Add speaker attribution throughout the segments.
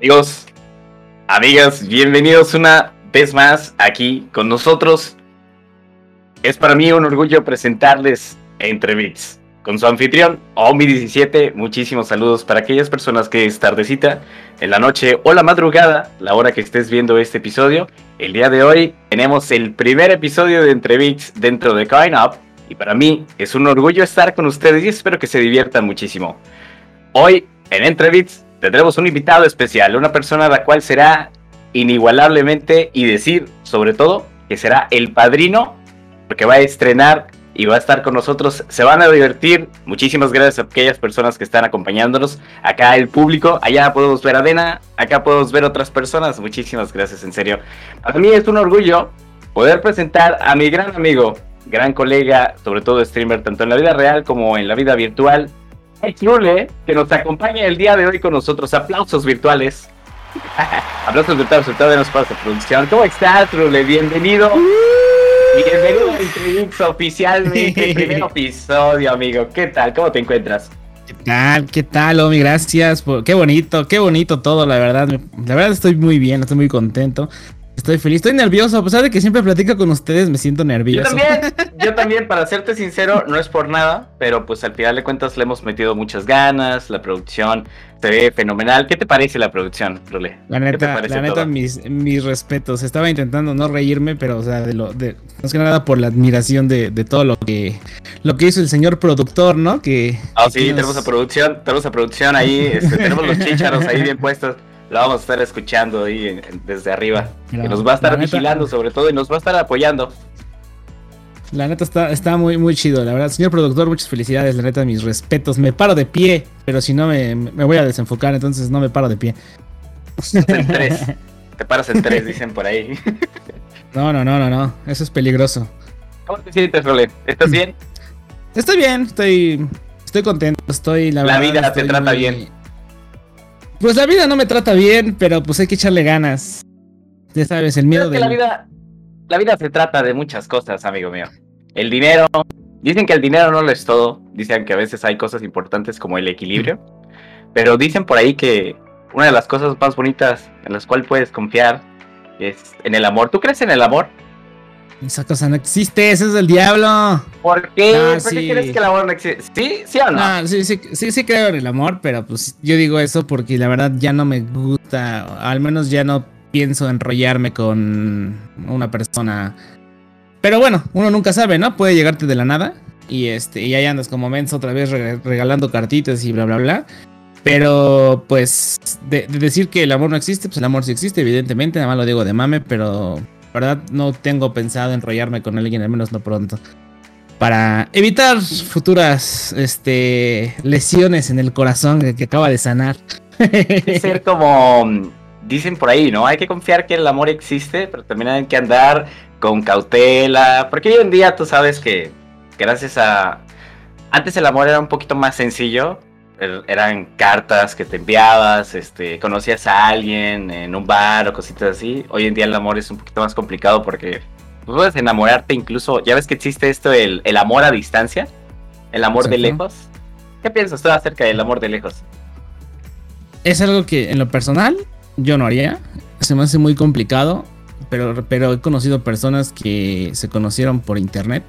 Speaker 1: Amigos, amigas, bienvenidos una vez más aquí con nosotros. Es para mí un orgullo presentarles Entre Beats con su anfitrión Omi17. Muchísimos saludos para aquellas personas que es tardecita, en la noche o la madrugada, la hora que estés viendo este episodio. El día de hoy tenemos el primer episodio de Entre Beats dentro de Coin Up y para mí es un orgullo estar con ustedes y espero que se diviertan muchísimo. Hoy en Entre Beats tendremos un invitado especial, una persona la cual será inigualablemente y decir sobre todo que será el padrino porque va a estrenar y va a estar con nosotros. Se van a divertir. Muchísimas gracias a aquellas personas que están acompañándonos. Acá el público, allá podemos ver a Dena, acá podemos ver otras personas. Muchísimas gracias, en serio. Para mí es un orgullo poder presentar a mi gran amigo, gran colega, sobre todo streamer, tanto en la vida real como en la vida virtual, Trule, que nos acompaña el día de hoy con nosotros. Aplausos virtuales. Aplausos virtuales, todo de nuestra producción. ¿Cómo estás, Trule? Bienvenido. Bienvenido a Intriguix oficialmente, primer episodio, amigo. ¿Qué tal? ¿Cómo te encuentras?
Speaker 2: ¿Qué tal? ¿Qué tal, Omi? Gracias. Qué bonito, qué bonito todo, la verdad. La verdad estoy muy bien, estoy muy contento. Estoy feliz, estoy nervioso, a pesar de que siempre platico con ustedes, me siento nervioso.
Speaker 1: Yo también, yo también, para serte sincero, no es por nada, pero pues al final de cuentas le hemos metido muchas ganas, la producción se ve fenomenal. ¿Qué te parece la producción, Rule?
Speaker 2: La neta, la neta mis, mis respetos. Estaba intentando no reírme, pero o sea, de lo, de, más que nada por la admiración de, de todo lo que, lo que hizo el señor productor, ¿no? Que.
Speaker 1: Ah, sí, tenemos a producción, tenemos a producción ahí, este, tenemos los chícharos ahí bien puestos lo vamos a estar escuchando ahí desde arriba. y nos va a estar vigilando sobre todo y nos va a estar apoyando.
Speaker 2: La neta está, está muy, muy chido, la verdad. Señor productor, muchas felicidades, la neta, mis respetos. Me paro de pie, pero si no me, voy a desenfocar, entonces no me paro de pie.
Speaker 1: En tres. Te paras en tres, dicen por ahí.
Speaker 2: No, no, no, no, no. Eso es peligroso.
Speaker 1: ¿Cómo te sientes, Role? ¿Estás bien?
Speaker 2: Estoy bien, estoy, estoy contento, estoy
Speaker 1: la, la vida te trata bien.
Speaker 2: Pues la vida no me trata bien, pero pues hay que echarle ganas. Ya sabes, el miedo de.
Speaker 1: La vida, la vida se trata de muchas cosas, amigo mío. El dinero. Dicen que el dinero no lo es todo. Dicen que a veces hay cosas importantes como el equilibrio. Pero dicen por ahí que una de las cosas más bonitas en las cuales puedes confiar es en el amor. ¿Tú crees en el amor?
Speaker 2: Esa cosa no existe, eso es del diablo.
Speaker 1: ¿Por qué? ¿Por qué crees que el amor no existe? ¿Sí? ¿Sí o no?
Speaker 2: sí, sí, sí, sí creo en el amor, pero pues yo digo eso porque la verdad ya no me gusta, al menos ya no pienso enrollarme con una persona. Pero bueno, uno nunca sabe, ¿no? Puede llegarte de la nada y este y ahí andas como menso otra vez regalando cartitas y bla bla bla. Pero pues de, de decir que el amor no existe, pues el amor sí existe, evidentemente, nada más lo digo de mame, pero verdad no tengo pensado enrollarme con alguien, al menos no pronto. Para evitar futuras este, lesiones en el corazón que, acaba de sanar.
Speaker 1: Ser como dicen por ahí, ¿no? Hay que confiar que el amor existe, pero también hay que andar con cautela. Porque hoy en día tú sabes que gracias a... Antes el amor era un poquito más sencillo, eran cartas que te enviabas, este, conocías a alguien en un bar o cositas así. Hoy en día el amor es un poquito más complicado porque puedes enamorarte incluso, ya ves que existe esto, el, el amor a distancia, el amor de lejos. ¿Qué piensas tú acerca del amor de lejos?
Speaker 2: Es algo que en lo personal yo no haría, se me hace muy complicado, pero, pero he conocido personas que se conocieron por internet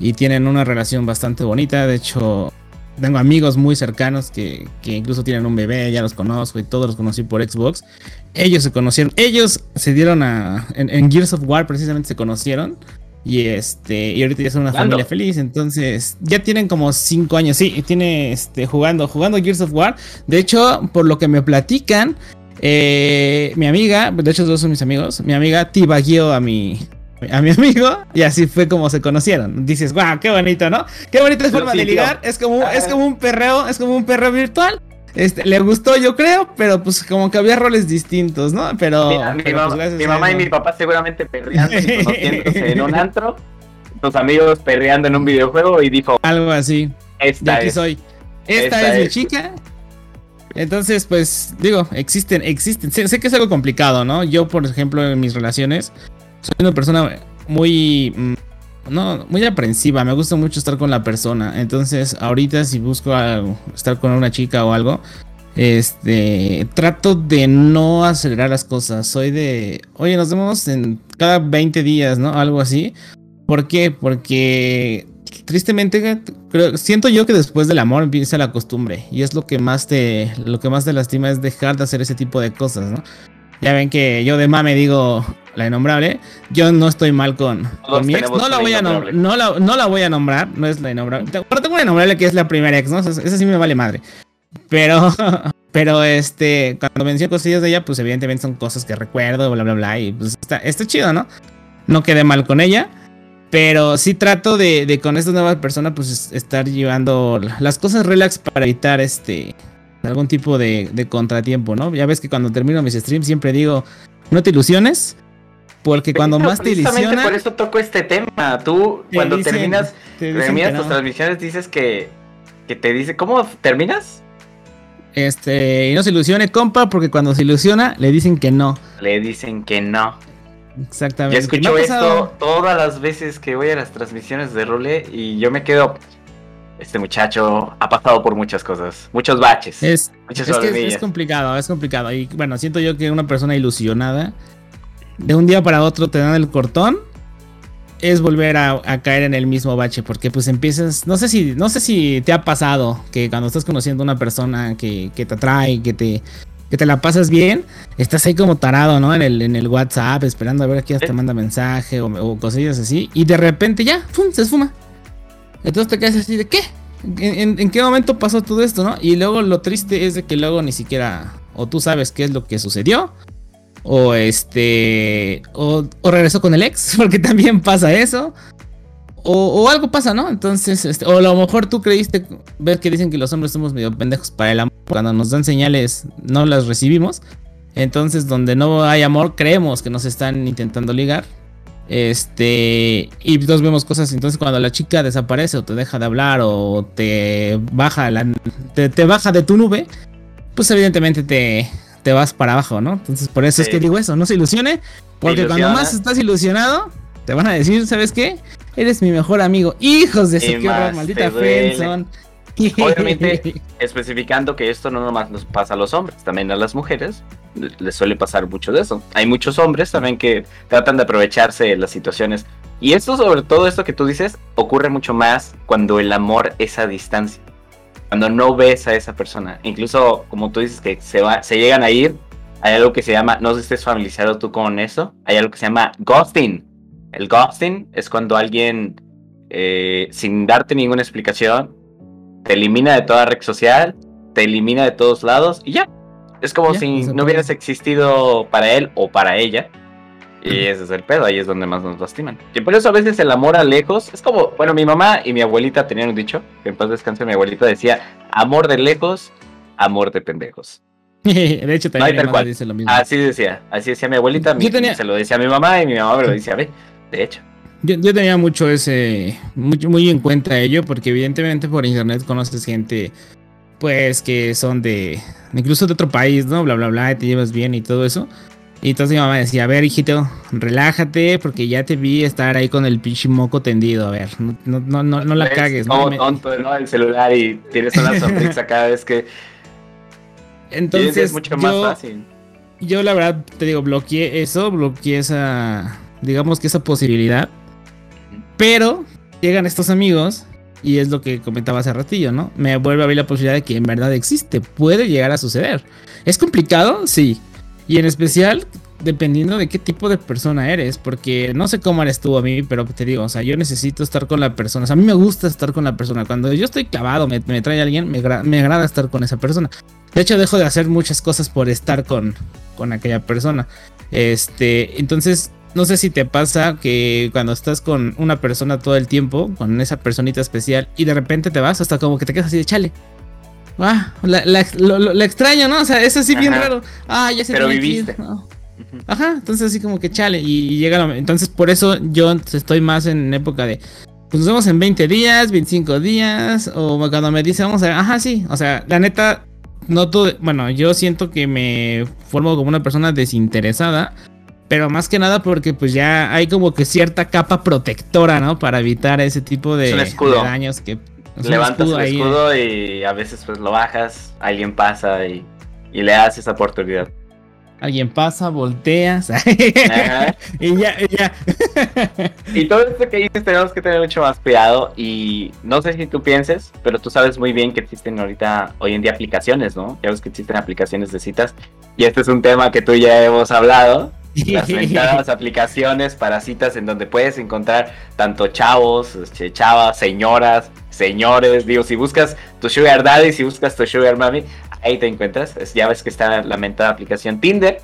Speaker 2: y tienen una relación bastante bonita, de hecho tengo amigos muy cercanos que, incluso tienen un bebé, ya los conozco y todos los conocí por Xbox. Ellos se conocieron, ellos se dieron a. En, Gears of War precisamente se conocieron. Y este. Y ahorita ya son una familia feliz. Entonces. Ya tienen como 5 años. Sí, tiene este. jugando. Jugando Gears of War. De hecho, por lo que me platican. Eh, mi amiga, de hecho, dos son mis amigos. Mi amiga tibaguió a mi, a mi amigo y así fue como se conocieron. Dices, wow, qué bonito, ¿no? Qué bonita forma de ligar. Es como, es como un perreo, es como un perreo virtual. Este, le gustó, yo creo, pero pues como que había roles distintos, ¿no? Pero.
Speaker 1: mi, pues, mamá, y mi papá seguramente perreando conociéndose en un antro. Tus amigos perreando en un videojuego y dijo.
Speaker 2: Algo así. Esta aquí soy. Esta, es, mi chica. Entonces, pues, digo, existen, existen. sé, que es algo complicado, ¿no? Yo, por ejemplo, en mis relaciones soy una persona muy... Mm, no, muy aprensiva, me gusta mucho estar con la persona. Entonces, ahorita si busco estar con una chica o algo, Este, trato de no acelerar las cosas. Soy de, oye, nos vemos en cada 20 días, ¿no? Algo así. ¿Por qué? Porque tristemente siento yo que después del amor empieza la costumbre y es lo que más te lo que más te lastima es dejar de hacer ese tipo de cosas, ¿no? Ya ven que yo de mame digo la innombrable, yo no estoy mal con, mi ex, no la voy a no, la, no la voy a nombrar, no es la innombrable. Pero tengo una innombrable que es la primera ex, ¿no? Esa sí me vale madre. Pero, pero este, cuando menciono cosillas de ella, pues evidentemente son cosas que recuerdo, bla, bla, bla. Y pues está, está chido, ¿no? No quedé mal con ella. Pero sí trato de, con esta nueva persona, pues estar llevando las cosas relax para evitar este algún tipo de, contratiempo, ¿no? Ya ves que cuando termino mis streams siempre digo, no te ilusiones. Porque cuando más te ilusionas.
Speaker 1: por eso toco este tema. Tú, cuando terminas, terminas tus transmisiones, dices que, que te dice, ¿cómo terminas?
Speaker 2: Este, y no se ilusione, compa, porque cuando se ilusiona, le dicen que no.
Speaker 1: Le dicen que no.
Speaker 2: Exactamente.
Speaker 1: Yo escucho esto todas las veces que voy a las transmisiones de role y yo me quedo. Este muchacho ha pasado por muchas cosas, muchos baches.
Speaker 2: Es, es, es complicado, es complicado. Y bueno, siento yo que una persona ilusionada, de un día para otro te dan el cortón es volver a, caer en el mismo bache porque pues empiezas, no sé si, no sé si te ha pasado que cuando estás conociendo a una persona que, te atrae, que te, que te la pasas bien, estás ahí como tarado, ¿no? En el, en el WhatsApp, esperando a ver a quién te manda mensaje o, cosillas así, y de repente ya, ¡pum! se esfuma. Entonces te quedas así de ¿qué? ¿En, ¿En, qué momento pasó todo esto, no? Y luego lo triste es de que luego ni siquiera, o tú sabes qué es lo que sucedió, o este, o, regresó con el ex, porque también pasa eso. O, algo pasa, ¿no? Entonces, este, o a lo mejor tú creíste ver que dicen que los hombres somos medio pendejos para el amor. Cuando nos dan señales, no las recibimos. Entonces, donde no hay amor, creemos que nos están intentando ligar. Este, y nos vemos cosas. Entonces, cuando la chica desaparece o te deja de hablar o te baja, la, te baja de tu nube, pues evidentemente te, te vas para abajo, ¿no? Entonces, por eso es que digo eso, no se ilusione, porque cuando más estás ilusionado, te van a decir, ¿sabes qué? Eres mi mejor amigo. Hijos de su horror, maldita Friendson.
Speaker 1: Obviamente, especificando que esto no nomás nos pasa a los hombres, también a las mujeres les suele pasar mucho de eso. Hay muchos hombres también que tratan de aprovecharse de las situaciones. Y esto, sobre todo esto que tú dices, ocurre mucho más cuando el amor es a distancia cuando no ves a esa persona. Incluso, como tú dices, que se, va, se llegan a ir, hay algo que se llama, no sé si estés familiarizado tú con eso, hay algo que se llama ghosting. El ghosting es cuando alguien, eh, sin darte ninguna explicación, te elimina de toda red social, te elimina de todos lados y ya. Es como si no hubieras existido para él o para ella. Y ese es el pedo, ahí es donde más nos lastiman. Y por eso a veces el amor a lejos es como, bueno, mi mamá y mi abuelita tenían un dicho, que en paz descanse mi abuelita decía, amor de lejos, amor de pendejos.
Speaker 2: de hecho, también mi mamá dice lo mismo.
Speaker 1: Así decía, así decía mi abuelita, se lo decía a mi mamá y mi mamá me lo decía a de hecho.
Speaker 2: Yo, yo, tenía mucho ese, mucho, muy en cuenta ello, porque evidentemente por internet conoces gente, pues, que son de, incluso de otro país, ¿no? Bla, bla, bla, te llevas bien y todo eso. Y entonces mi mamá decía, a ver, hijito, relájate, porque ya te vi estar ahí con el pinche moco tendido. A ver, no, no, no, no la cagues.
Speaker 1: No, tonto, ¿no? El celular y tienes una sonrisa cada vez que.
Speaker 2: Entonces. Es mucho más yo, fácil. Yo, la verdad, te digo, bloqueé eso, bloqueé esa. Digamos que esa posibilidad. Pero llegan estos amigos. Y es lo que comentaba hace ratillo, ¿no? Me vuelve a ver la posibilidad de que en verdad existe. Puede llegar a suceder. ¿Es complicado? Sí. Y en especial, dependiendo de qué tipo de persona eres, porque no sé cómo eres tú a mí, pero te digo, o sea, yo necesito estar con la persona, o sea, a mí me gusta estar con la persona, cuando yo estoy clavado, me, trae alguien, me, me, agrada estar con esa persona. De hecho, dejo de hacer muchas cosas por estar con, con aquella persona. Este, entonces, no sé si te pasa que cuando estás con una persona todo el tiempo, con esa personita especial, y de repente te vas, hasta como que te quedas así de chale. Ah, la, lo, extraño, ¿no? O sea, es así bien raro. Ah, ya se
Speaker 1: Pero viviste.
Speaker 2: Ajá, entonces así como que chale. Y, llega lo, Entonces, por eso yo estoy más en época de. Pues nos vemos en 20 días, 25 días. O cuando me dice, vamos a ver. Ajá, sí. O sea, la neta, no todo. Bueno, yo siento que me formo como una persona desinteresada. Pero más que nada porque pues ya hay como que cierta capa protectora, ¿no? Para evitar ese tipo de, de daños que
Speaker 1: Levantas el escudo y a veces pues lo bajas, alguien pasa y, y le das esa oportunidad.
Speaker 2: Alguien pasa, volteas. y ya, y ya.
Speaker 1: y todo esto que dices tenemos que tener mucho más cuidado. Y no sé si tú pienses, pero tú sabes muy bien que existen ahorita, hoy en día, aplicaciones, ¿no? Ya ves que existen aplicaciones de citas. Y este es un tema que tú ya hemos hablado. Las aplicaciones para citas en donde puedes encontrar tanto chavos, este, chavas, señoras, señores. Digo, si buscas tu Sugar Daddy, si buscas tu Sugar Mami, ahí te encuentras. ya ves que está la mentada aplicación Tinder.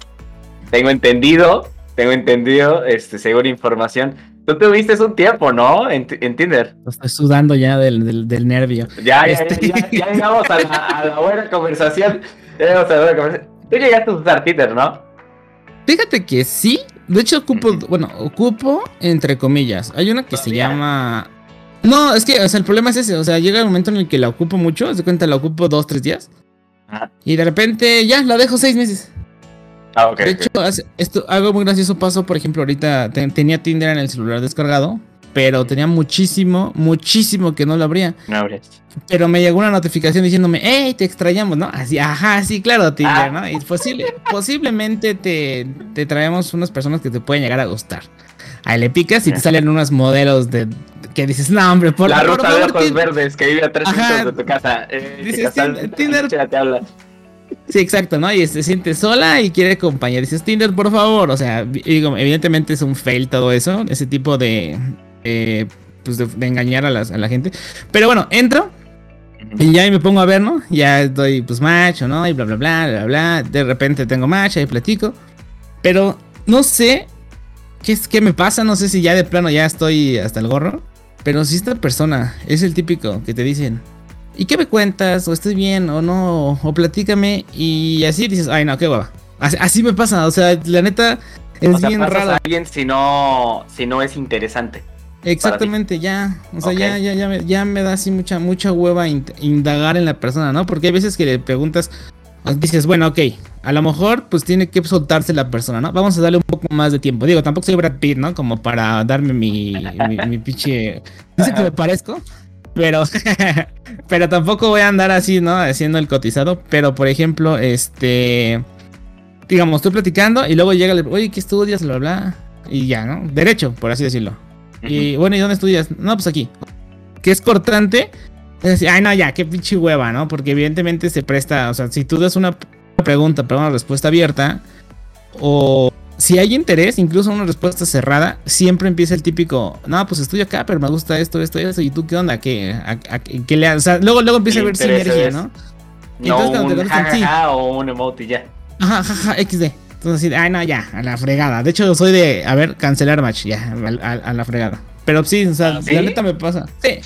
Speaker 1: Tengo entendido, tengo entendido, este, según información. Tú tuviste un tiempo, ¿no? En, Tinder.
Speaker 2: Estoy sudando ya del, nervio.
Speaker 1: Ya, ya, este ya, llegamos a la, buena conversación. Ya llegamos a la buena conversación. Tú llegaste a usar Tinder, ¿no?
Speaker 2: Fíjate que sí. De hecho, ocupo, bueno, ocupo entre comillas. Hay una que se llama. No, es que, o sea, el problema es ese. O sea, llega el momento en el que la ocupo mucho. De cuenta, la ocupo dos, tres días. Y de repente ya la dejo seis meses.
Speaker 1: Ah, ok.
Speaker 2: De hecho, esto, algo muy gracioso pasó, por ejemplo, ahorita tenía Tinder en el celular descargado, pero tenía muchísimo, muchísimo que no lo abría.
Speaker 1: No abrías.
Speaker 2: Pero me llegó una notificación diciéndome, hey, te extrañamos, ¿no? Así, ajá, sí, claro, Tinder, ah. ¿no? Y posible, posiblemente te, te traemos unas personas que te pueden llegar a gustar. Ahí le picas y te salen unos modelos de que dices, no, hombre,
Speaker 1: por La ruta de ojos verdes que vive a tres minutos de tu casa. Eh, dices, Tinder. Te habla.
Speaker 2: Sí, exacto, ¿no? Y se siente sola y quiere compañía. Dices, Tinder, por favor. O sea, digo, evidentemente es un fail todo eso, ese tipo de. pues de, engañar a, a la gente. Pero bueno, entro. Y ya me pongo a ver, ¿no? Ya doy pues match o no, y bla, bla, bla, bla, bla. De repente tengo match, ahí platico. Pero no sé qué, es, qué me pasa, no sé si ya de plano ya estoy hasta el gorro. Pero si esta persona es el típico que te dicen, ¿y qué me cuentas? O estoy bien, o no, o platícame. Y así dices, ay, no, qué guapa. Así, me pasa, o sea, la neta es bien raro.
Speaker 1: a alguien si no, si no es interesante.
Speaker 2: Exactamente, ya. O sea, ya, ya, ya, me, ya me da así mucha, mucha hueva indagar en la persona, ¿no? Porque hay veces que le preguntas, dices, bueno, ok, a lo mejor pues tiene que soltarse la persona, ¿no? Vamos a darle un poco más de tiempo. Digo, tampoco soy Brad Pitt, ¿no? Como para darme mi, mi, pinche... Dice que me parezco, pero... pero tampoco voy a andar así, ¿no? Haciendo el cotizado. Pero, por ejemplo, este... Digamos, estoy platicando y luego llega el... Oye, ¿qué estudias? Bla, bla. Y ya, ¿no? Derecho, por así decirlo. Y bueno, ¿y dónde estudias? No, pues aquí. Que es cortante. Es decir, ay, no, ya, qué pinche hueva, ¿no? Porque evidentemente se presta, o sea, si tú das una pregunta, pero una respuesta abierta, o si hay interés, incluso una respuesta cerrada, siempre empieza el típico, no, pues estoy acá, pero me gusta esto, esto, esto, y tú qué onda, que, le, o sea, luego, luego empieza a haber sinergia, ¿no?
Speaker 1: No Entonces, un jajaja o un emoji ya.
Speaker 2: Ajá, jaja, XD. Entonces, ay, no, ya, a la fregada. De hecho, soy de, a ver, cancelar match, ya, a, la fregada. Pero sí, o sea, ¿Ah, la neta me pasa. Sí.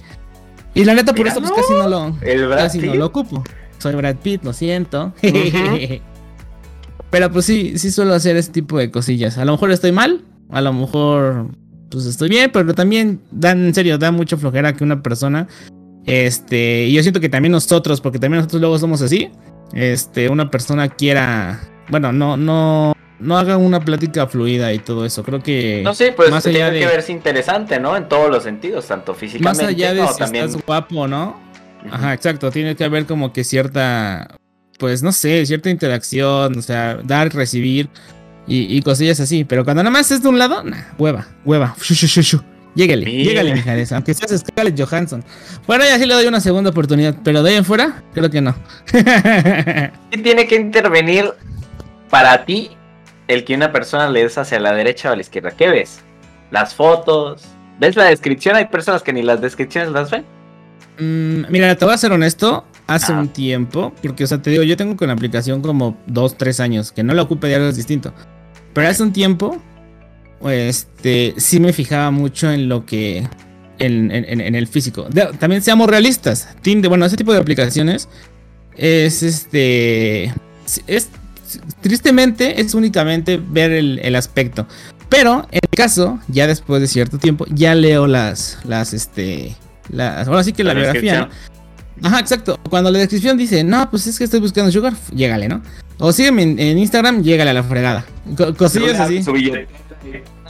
Speaker 2: Y la neta, por eso, pues casi no lo, casi no lo ocupo. Soy Brad Pitt, lo siento. Pero pues sí, sí suelo hacer ese tipo de cosillas. A lo mejor estoy mal, a lo mejor pues estoy bien, pero también dan, en serio, da mucha flojera que una persona, este, y yo siento que también nosotros, porque también nosotros luego somos así, este, una persona quiera, bueno, no, no, no haga una plática fluida y todo eso. Creo que.
Speaker 1: No sé, pues más allá tiene que verse interesante, ¿no? En todos los sentidos, tanto físicamente
Speaker 2: Más allá de si estás guapo, ¿no? Ajá, exacto. Tiene que haber como que cierta, pues no sé, cierta interacción, o sea, dar, recibir y, cosillas así. Pero cuando nada más es de un lado, nah, hueva, hueva. Shu, Lléguele, lléguele, aunque seas Scarlett Johansson. Bueno, ya sí le doy una segunda oportunidad, pero de ahí en fuera, creo que no.
Speaker 1: ¿Qué tiene que intervenir para ti el que una persona le des hacia la derecha o a la izquierda? ¿Qué ves? Las fotos, ¿ves la descripción? Hay personas que ni las descripciones las ven.
Speaker 2: Mm, mira, te voy a ser honesto. Hace un tiempo, porque, o sea, te digo, yo tengo con la aplicación como dos, tres años, que no la ocupe diario es distinto. Pero hace un tiempo, este, sí me fijaba mucho en lo que. En, el físico. también seamos realistas. Tinder, bueno, ese tipo de aplicaciones es este. Es. Tristemente, es únicamente ver el, el aspecto. Pero en el caso, ya después de cierto tiempo, ya leo las. Las este ahora sí que la, biografía, Ajá, exacto. Cuando la descripción dice, no, pues es que estoy buscando sugar, llégale, ¿no? O sígueme en, Instagram, llégale a la fregada. cosillas así.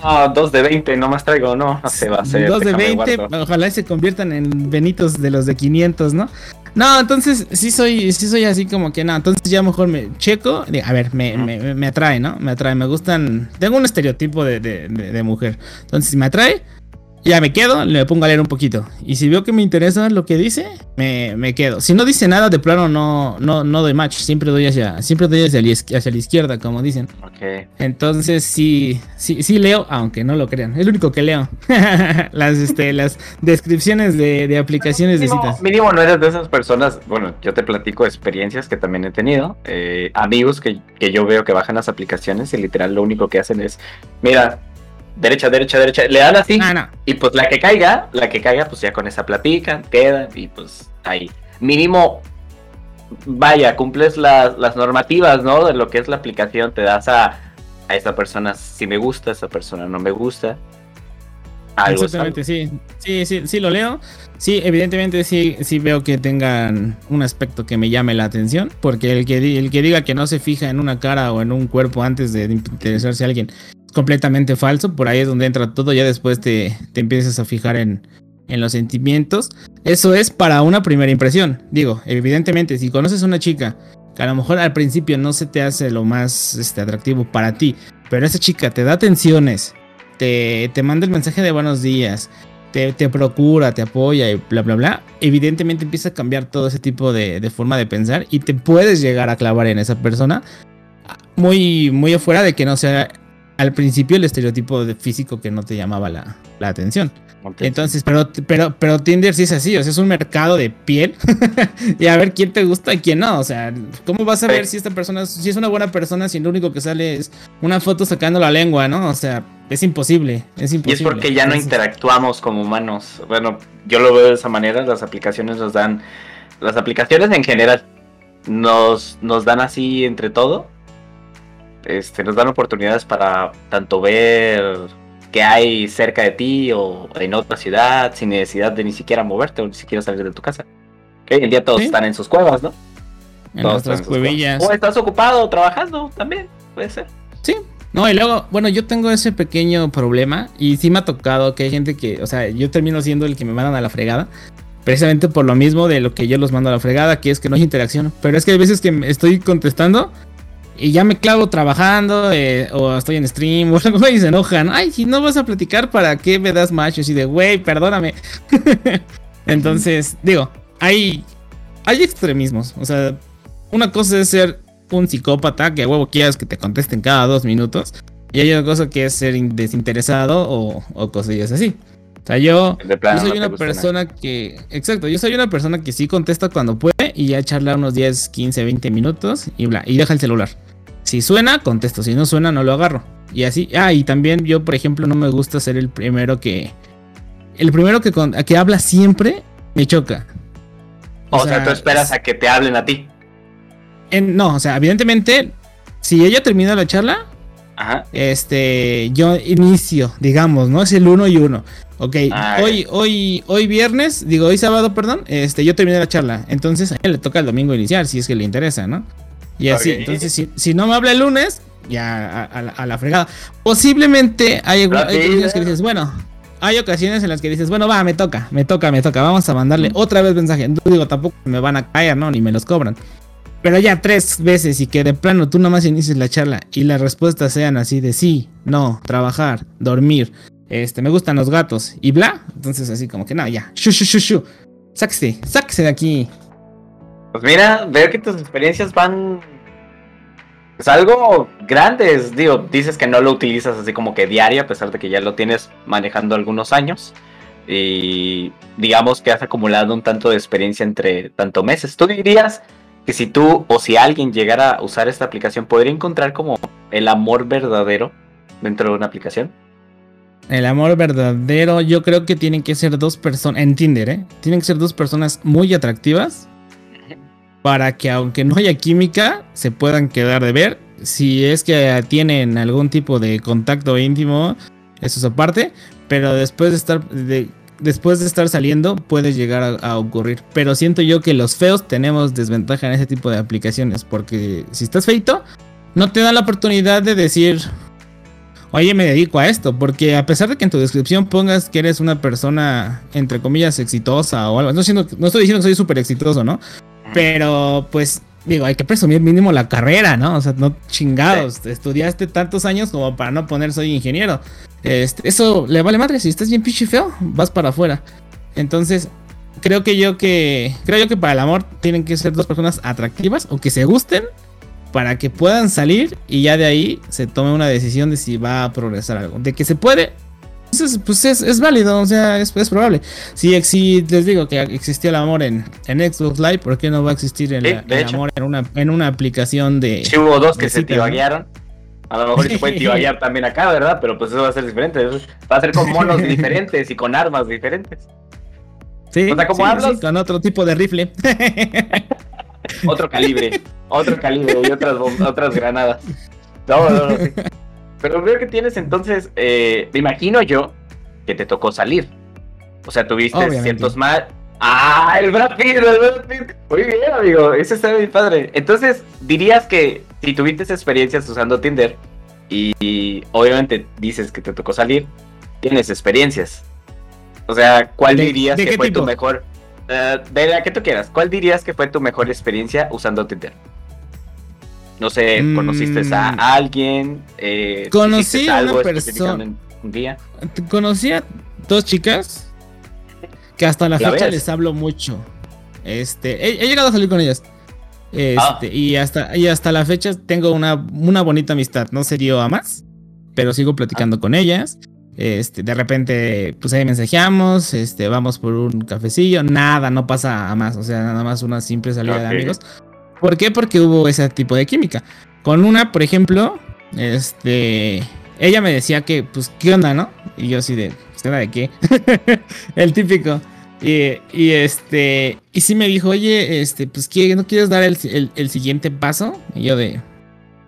Speaker 1: No, dos de 20, nomás traigo, no, no se va a hacer.
Speaker 2: Dos de 20, ojalá se conviertan en benitos de los de 500, ¿no? No, entonces sí soy, sí soy así como que no, entonces ya mejor me checo, a ver, me, me, me atrae, ¿no? Me atrae, me gustan, tengo un estereotipo de, de, de mujer, entonces si me atrae, ya me quedo, le pongo a leer un poquito. Y si veo que me interesa lo que dice, me, quedo. Si no dice nada, de plano no, no, no doy match. Siempre doy hacia, siempre doy hacia, la izquierda, como dicen. Entonces sí, sí, sí leo, aunque no lo crean. Es lo único que leo. las, este, las descripciones de, aplicaciones
Speaker 1: de
Speaker 2: citas.
Speaker 1: Mínimo no eres de esas personas. Bueno, yo te platico experiencias que también he tenido. Eh, amigos que, que yo veo que bajan las aplicaciones y literal lo único que hacen es, mira, derecha, derecha, derecha, le dan así. Ah, y pues la que caiga, la que caiga, pues ya con esa platican, quedan y pues ahí. Mínimo, vaya, cumples las normativas, ¿no? De lo que es la aplicación, te das a, a esa persona si me gusta, esa persona no me gusta.
Speaker 2: Algo Exactamente, sí. Sí, sí, sí lo leo. Sí, evidentemente sí, sí veo que tengan un aspecto que me llame la atención. Porque el que, el que diga que no se fija en una cara o en un cuerpo antes de interesarse a alguien completamente falso. Por ahí es donde entra todo. Ya después te, te empiezas a fijar en, en los sentimientos. Eso es para una primera impresión. Digo, evidentemente, si conoces a una chica que a lo mejor al principio no se te hace lo más este, atractivo para ti, pero esa chica te da atenciones, te, te manda el mensaje de buenos días, te, te, procura, te apoya y bla, bla, bla, evidentemente empieza a cambiar todo ese tipo de, de, forma de pensar y te puedes llegar a clavar en esa persona muy, muy afuera de que no sea al principio el estereotipo de físico que no te llamaba la, atención. Entonces, pero, pero, pero Tinder sí es así, o sea, es un mercado de piel y a ver quién te gusta y quién no. O sea, ¿cómo vas a ver si esta persona, si es una buena persona, si lo único que sale es una foto sacando la lengua, ¿no? O sea, es imposible, es imposible.
Speaker 1: Y es porque ya no interactuamos como humanos. Bueno, yo lo veo de esa manera, las aplicaciones nos dan, las aplicaciones en general nos, nos dan así entre todo este, nos dan oportunidades para tanto ver qué hay cerca de ti o en otra ciudad sin necesidad de ni siquiera moverte o ni siquiera salir de tu casa. Que hoy en día todos están en sus cuevas, ¿no?
Speaker 2: En nuestras cuevillas.
Speaker 1: O estás ocupado trabajando también, puede ser.
Speaker 2: Sí. No, y luego, bueno, yo tengo ese pequeño problema y sí me ha tocado que hay gente que, o sea, yo termino siendo el que me mandan a la fregada precisamente por lo mismo de lo que yo los mando a la fregada, que es que no hay interacción. Pero es que hay veces que estoy contestando y ya me clavo trabajando eh, o estoy en stream o algo y se enojan. Ay, si no vas a platicar, ¿para qué me das machos? Y de, güey, perdóname. Entonces, digo, hay, hay extremismos. O sea, una cosa es ser un psicópata que a huevo quieras que te contesten cada dos minutos. Y hay otra cosa que es ser desinteresado o, o cosillas así. O sea, yo, yo soy una persona que. Exacto, yo soy una persona que sí contesta cuando puede y ya charla unos 10, 15, 20 minutos y bla, y deja el celular. Si suena, contesto. Si no suena, no lo agarro. Y así. Ah, y también yo, por ejemplo, no me gusta ser el primero que. El primero que, que habla siempre me choca.
Speaker 1: O, sea, tú esperas a que te hablen a ti.
Speaker 2: no, o sea, evidentemente, si ella termina la charla, este, yo inicio, digamos, ¿no? Es el uno y uno. Ok, ah, hoy, hoy, hoy viernes, digo, hoy sábado, perdón, este, yo terminé la charla. Entonces a él le toca el domingo iniciar, si es que le interesa, ¿no? Y así, entonces si, no me habla el lunes, ya a, la fregada. Posiblemente hay, ocasiones que dices, bueno, hay ocasiones en las que dices, bueno, va, me toca, me toca, me toca, vamos a mandarle otra vez mensaje. No digo, tampoco me van a caer, ¿no? Ni me los cobran. Pero ya tres veces y que de plano tú nomás inicies la charla y las respuestas sean así de sí, no, trabajar, dormir, este, me gustan los gatos y bla. Entonces así como que no, ya, shu, shu, shu, shu. Sáquese, sáquese de aquí.
Speaker 1: Pues mira, veo que tus experiencias van. Pues algo grandes. Digo, dices que no lo utilizas así como que diario, a pesar de que ya lo tienes manejando algunos años. Y digamos que has acumulado un tanto de experiencia entre tanto meses. ¿Tú dirías que si tú o si alguien llegara a usar esta aplicación, podría encontrar como el amor verdadero dentro de una aplicación?
Speaker 2: El amor verdadero, yo creo que tienen que ser dos personas, en Tinder, ¿eh? Tienen que ser dos personas muy atractivas para que aunque no haya química, se puedan quedar de ver. Si es que tienen algún tipo de contacto íntimo, eso es aparte, pero después de estar después de estar saliendo puede llegar a, ocurrir. Pero siento yo que los feos tenemos desventaja en ese tipo de aplicaciones, porque si estás feito, no te dan la oportunidad de decir, oye, me dedico a esto, porque a pesar de que en tu descripción pongas que eres una persona, entre comillas, exitosa o algo, no, no estoy diciendo que soy súper exitoso, ¿no? Pero pues digo, hay que presumir mínimo la carrera, ¿no? O sea, no chingados, estudiaste tantos años como para no poner soy ingeniero. Este, eso le vale madre, si estás bien pinche feo, vas para afuera. Entonces, creo que yo que creo yo que para el amor tienen que ser dos personas atractivas o que se gusten para que puedan salir y ya de ahí se tome una decisión de si va a progresar algo. De que se puede, pues, pues es, válido, o sea, es, probable. Si, si, les digo que existió el amor en, en Xbox Live, ¿por qué no va a existir el, amor en una, en una aplicación de...
Speaker 1: Sí, hubo dos que se tibaguearon. A lo mejor se puede tibaguear también acá, ¿verdad? Pero pues eso va a ser diferente. Va a ser con monos diferentes y con armas diferentes.
Speaker 2: Sí, o con otro tipo de rifle.
Speaker 1: otro calibre, otro calibre y otras, otras granadas. No, no, no, Pero veo que tienes entonces, eh, me imagino yo, que te tocó salir. O sea, tuviste ciertos mal. ¡Ah! El Brad Pitt, el Brad Pitt. Muy bien, amigo. Ese está muy padre. Entonces, dirías que si tuviste experiencias usando Tinder y, obviamente dices que te tocó salir, tienes experiencias. O sea, ¿cuál dirías que fue tu mejor? Uh, de la que tú quieras, ¿cuál dirías que fue tu mejor experiencia usando Tinder? No sé, ¿conociste a mm. alguien?
Speaker 2: Eh, Conocí a una persona. Un día. Conocí a dos chicas que hasta la, fecha les hablo mucho. Este, he, llegado a salir con ellas. Este, ah. y, hasta, y hasta la fecha tengo una, una bonita amistad. No sería a más, pero sigo platicando ah. con ellas. Este, de repente, pues ahí mensajeamos, este, vamos por un cafecillo, nada, no pasa a más, o sea, nada más una simple salida de amigos. ¿Por qué? Porque hubo ese tipo de química. Con una, por ejemplo, este, ella me decía que, pues, ¿qué onda, no? Y yo así de, ¿qué onda de qué? el típico. Y, y, este, y sí me dijo, oye, este, pues, ¿qué, ¿no quieres dar el, siguiente paso? Y yo de,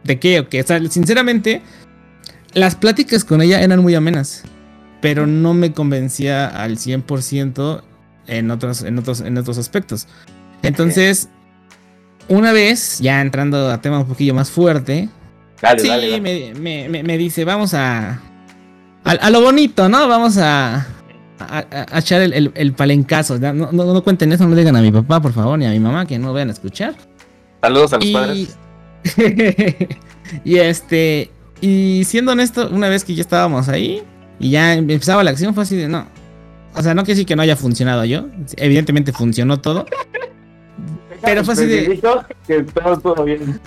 Speaker 2: ¿de qué? O qué? O sea, sinceramente, las pláticas con ella eran muy amenas, pero no me convencía al 100% en otros, en, otros, en otros aspectos. Entonces, una vez, ya entrando a tema un poquillo más fuerte, sí, Me, dice, vamos a, a, lo bonito, ¿no? Vamos a, a, echar el, el, palencazo. No, no, no, cuenten eso, no le digan a mi papá, por favor, ni a mi mamá, que no vayan a escuchar.
Speaker 1: Saludos a los padres.
Speaker 2: y este, y siendo honesto, una vez que ya estábamos ahí y ya empezaba la acción, fue así de no. O sea, no quiere decir que no haya funcionado yo. Evidentemente funcionó todo. Pero fue así de. Que todo, bien.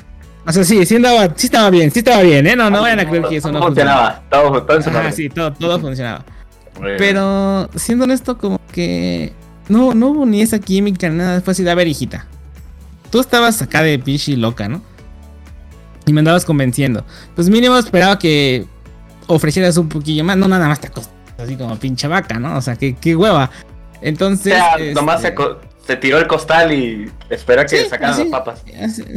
Speaker 2: O sea, sí, sí, andaba, sí estaba bien, sí estaba bien, ¿eh? No, no vayan a creer que eso no
Speaker 1: funcionaba. Todo, todo funcionaba.
Speaker 2: Ah, sí, todo, todo funcionaba. Pero siendo honesto, como que no, no hubo ni esa química, ni nada. Fue así de, a ver, hijita. Tú estabas acá de pinche loca, ¿no? y me andabas convenciendo. Pues mínimo esperaba que ofrecieras un poquillo más, no nada más te así como pinche vaca, ¿no? O sea, qué, qué hueva. Entonces.
Speaker 1: O sea, nomás se, este, tiró el costal y espera que sacaran las papas.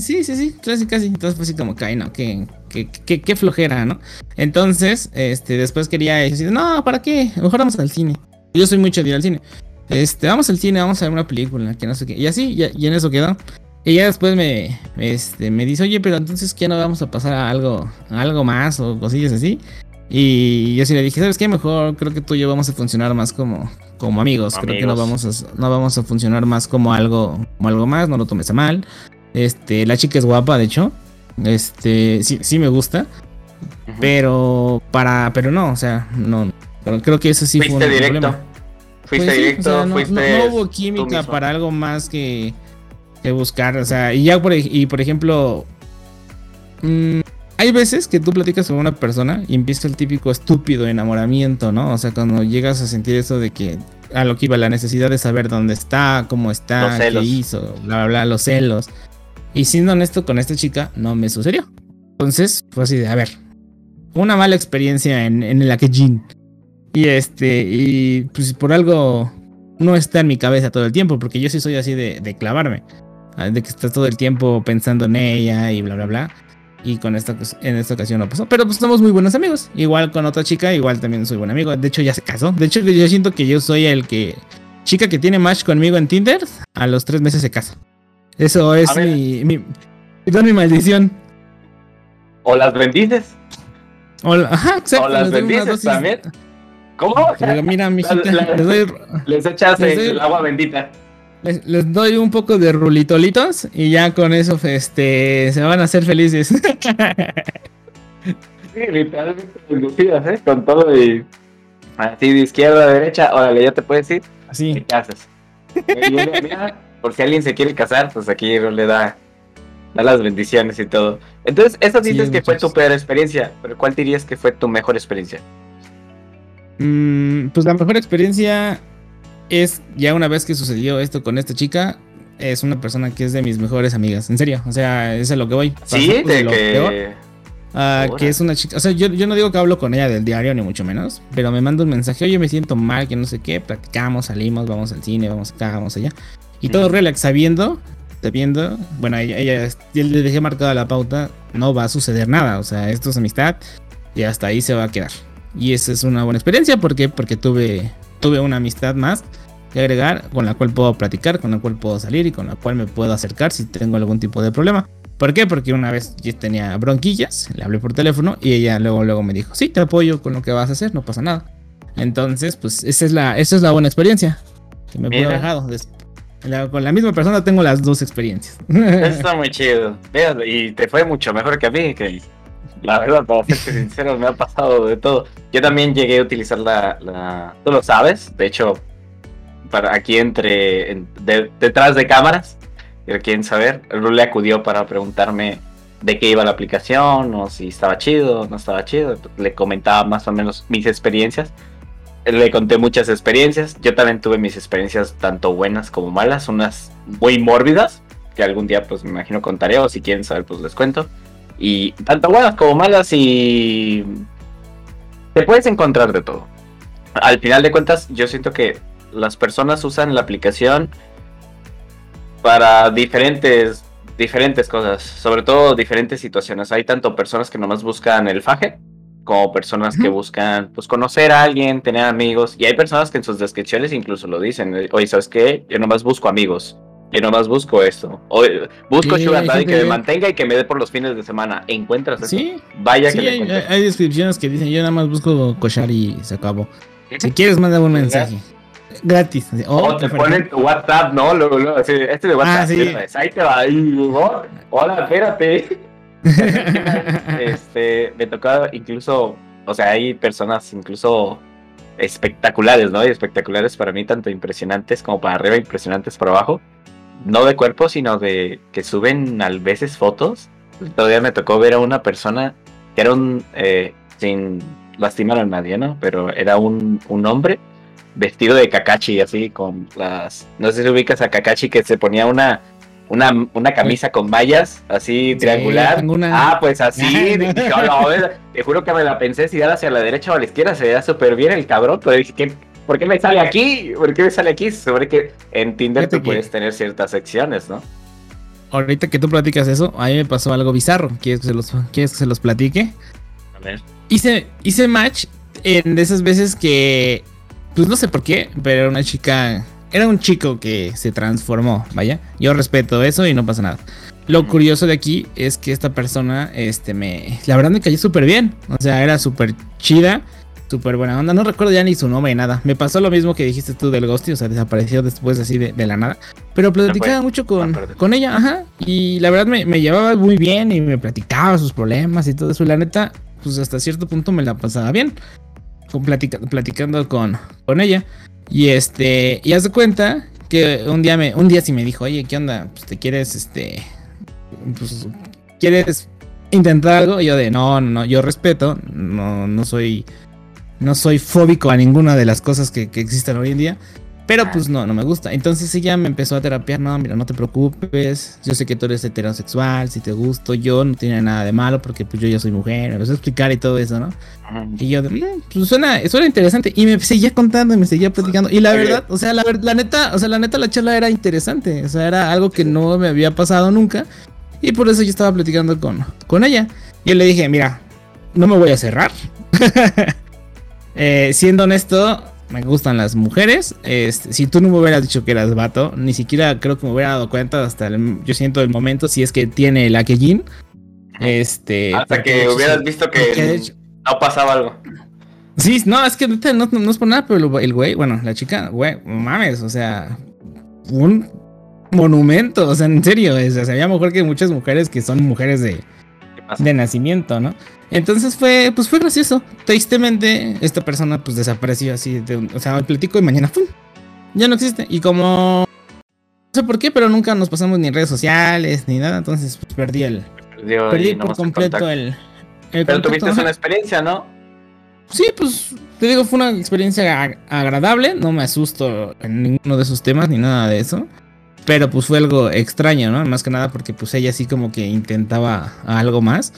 Speaker 2: Sí, sí, sí, casi, casi. Entonces, pues así como cae, ¿no? Qué, qué, qué, flojera, ¿no? Entonces, este, después quería decir, no, ¿para qué? Mejor vamos al cine. Yo soy mucho de ir al cine. Este, vamos al cine, vamos a ver una película, que no sé qué. Y así, y en eso quedó. Y ya después me, este, me dice, oye, pero entonces ¿qué no vamos a pasar a algo, algo más o cosillas así. Y yo sí le dije, ¿sabes qué? Mejor creo que tú y yo vamos a funcionar más como, como amigos. Creo que no vamos, a, no vamos a funcionar más como algo, como algo más, no lo tomes a mal. Este, la chica es guapa, de hecho. Este, sí, sí me gusta. Pero para, pero no, o sea, no. Pero creo que eso sí
Speaker 1: fue un directo. problema. Fuiste pues directo, fuiste
Speaker 2: no, hubo química para algo más que buscar, o sea, y ya por, y por ejemplo, mm, hay veces que tú platicas con una persona y empieza el típico estúpido enamoramiento, ¿no? O sea, cuando llegas a sentir eso de que a lo que iba la necesidad de saber dónde está, cómo está, qué hizo, bla, bla, bla, los celos. Y siendo honesto con esta chica, no me sucedió. Entonces, fue así de, a ver, una mala experiencia en, en la que Jean. Y este, y pues por algo no está en mi cabeza todo el tiempo, porque yo sí soy así de, de clavarme. Ah, de que estás todo el tiempo pensando en ella y bla, bla, bla. Y con esta, en esta ocasión no pasó. Pero pues somos muy buenos amigos. Igual con otra chica, igual también soy buen amigo. De hecho, ya se casó. De hecho, yo siento que yo soy el que. Chica que tiene match conmigo en Tinder, a los tres meses se casa. Eso es mi, mi, mi maldición.
Speaker 1: ¿O las bendices? O, ajá, exacto, o las bendices también. ¿Cómo?
Speaker 2: mira, mijita,
Speaker 1: les, doy, les echas el agua bendita.
Speaker 2: Les, doy un poco de rulitolitos y ya con eso este, se van a hacer felices. sí,
Speaker 1: literalmente ¿eh? Con todo y así de izquierda a derecha, órale, ya te puedes ir.
Speaker 2: Así.
Speaker 1: ¿Qué haces? por si alguien se quiere casar, pues aquí le da, da las bendiciones y todo. Entonces, eso dices que fue tu peor experiencia, pero ¿cuál dirías que fue tu mejor experiencia?
Speaker 2: Mm, pues la mejor experiencia es ya una vez que sucedió esto con esta chica, es una persona que es de mis mejores amigas, en serio, o sea, es a lo que voy.
Speaker 1: Sí, de que...
Speaker 2: Ah, que es una chica, o sea, yo, yo, no digo que hablo con ella del diario, ni mucho menos, pero me manda un mensaje, oye, me siento mal, que no sé qué, practicamos, salimos, vamos al cine, vamos acá, vamos allá. Y todo relax, sabiendo, sabiendo, bueno, ella, ella, le dejé marcada la pauta, no va a suceder nada, o sea, esto es amistad y hasta ahí se va a quedar. Y esa es una buena experiencia, ¿por qué? Porque tuve, tuve una amistad más que agregar con la cual puedo platicar, con la cual puedo salir y con la cual me puedo acercar si tengo algún tipo de problema. ¿Por qué? Porque una vez yo tenía bronquillas, le hablé por teléfono y ella luego, luego me dijo, sí, te apoyo con lo que vas a hacer, no pasa nada. Entonces, pues esa es la, esa es la buena experiencia que me puedo dejado. con la misma persona tengo las dos experiencias.
Speaker 1: Está muy chido. Y te fue mucho mejor que a mí, que la verdad, para ser sincero, me ha pasado de todo. Yo también llegué a utilizar la, la tú lo sabes, de hecho, para aquí entre, detrás de cámaras, quieren saber, le acudió para preguntarme de qué iba la aplicación, o si estaba chido, no estaba chido. Le comentaba más o menos mis experiencias. Le conté muchas experiencias. Yo también tuve mis experiencias tanto buenas como malas, unas muy mórbidas, que algún día pues me imagino contaré, o si quieren saber pues les cuento. Y tanto buenas como malas y... Te puedes encontrar de todo. Al final de cuentas, yo siento que las personas usan la aplicación para diferentes, diferentes cosas, sobre todo diferentes situaciones. Hay tanto personas que nomás buscan el faje, como personas que buscan pues conocer a alguien, tener amigos, y hay personas que en sus descripciones incluso lo dicen, oye, ¿sabes qué? Yo nomás busco amigos. Yo nomás busco esto. O, busco Sugar Daddy que me mantenga y que me dé por los fines de semana. ¿Encuentras eso?
Speaker 2: Sí. Vaya que hay, hay, descripciones que dicen, yo nada más busco cochar y se acabó. Si quieres, manda un mensaje. Gratis.
Speaker 1: o te ponen tu WhatsApp, ¿no? Luego, luego, así, este de WhatsApp. Ah, sí. Ahí te va. Hola, espérate. este, me tocaba incluso, o sea, hay personas incluso espectaculares, ¿no? Y espectaculares para mí, tanto impresionantes como para arriba, impresionantes para abajo. No de cuerpo, sino de que suben a veces fotos. Todavía me tocó ver a una persona que era un, eh, sin lastimar a nadie, ¿no? Pero era un, un hombre vestido de Kakashi, así, con las. No sé si ubicas a Kakashi que se ponía una. Una, una camisa con mallas, así triangular. Ah, pues así. te juro que me la pensé si era hacia la derecha o a la izquierda, se veía súper bien el cabrón. Pero dije, ¿por qué me sale aquí? ¿Por qué me sale aquí? Sobre que en Tinder tú puedes tener ciertas secciones, ¿no?
Speaker 2: Ahorita que tú platicas eso, a mí me pasó algo bizarro. ¿Quieres que se los, ¿quieres que se los platique? A ver. Hice, hice match en de esas veces que pues no sé por qué, pero era una chica, era un chico que se transformó, vaya. Yo respeto eso y no pasa nada. Lo curioso de aquí es que esta persona, este, me, la verdad me cayó súper bien. O sea, era súper chida, súper buena onda. No recuerdo ya ni su nombre ni nada. Me pasó lo mismo que dijiste tú del Ghosty, o sea, desapareció después así de, la nada. Pero platicaba mucho con, con ella, ajá. Y la verdad me, me, llevaba muy bien y me platicaba sus problemas y todo eso. Y la neta, pues hasta cierto punto me la pasaba bien platicando con, con ella. Y este, y hace cuenta que un día me, un día sí me dijo, oye, ¿qué onda? Pues te quieres, este, pues, ¿quieres intentar algo? Y yo de, no, no, no, yo respeto, no, no soy, no soy fóbico a ninguna de las cosas que, que existen hoy en día. Pero pues no, no me gusta. Entonces ella me empezó a terapiar, no, mira, no te preocupes. Yo sé que tú eres heterosexual, si te gusto yo, no tiene nada de malo porque pues yo ya soy mujer. Me empezó a explicar y todo eso, ¿no? Y yo, mm, pues suena, suena interesante. Y me seguía contando y me seguía platicando. Y la verdad, o sea, la, la neta, o sea, la neta la charla era interesante. O sea, era algo que no me había pasado nunca. Y por eso yo estaba platicando con, con ella. Y yo le dije, mira, no me voy a cerrar. eh, siendo honesto, me gustan las mujeres. Este, si tú no me hubieras dicho que eras vato, ni siquiera creo que me hubiera dado cuenta hasta el, yo siento el momento si es que tiene el Akejin. Este,
Speaker 1: hasta que hubieras visto que No pasaba algo.
Speaker 2: Sí, no, es que no, no, es por nada, pero el güey, bueno, la chica, güey, mames, o sea, un monumento, o sea, en serio, o sea, se veía mejor que muchas mujeres que son mujeres de, de nacimiento, ¿no? Entonces fue, pues fue gracioso. Tristemente, esta persona pues desapareció así, de, o sea, platico y mañana, ¡pum! Ya no existe. Y como, no sé por qué, pero nunca nos pasamos ni redes sociales ni nada, entonces pues perdí el, perdí por completo el,
Speaker 1: Pero tuviste una experiencia, ¿no?
Speaker 2: Sí, pues te digo, fue una experiencia agradable. No me asusto en ninguno de esos temas ni nada de eso. Pero pues fue algo extraño, ¿no? Más que nada porque pues ella sí como que intentaba algo más.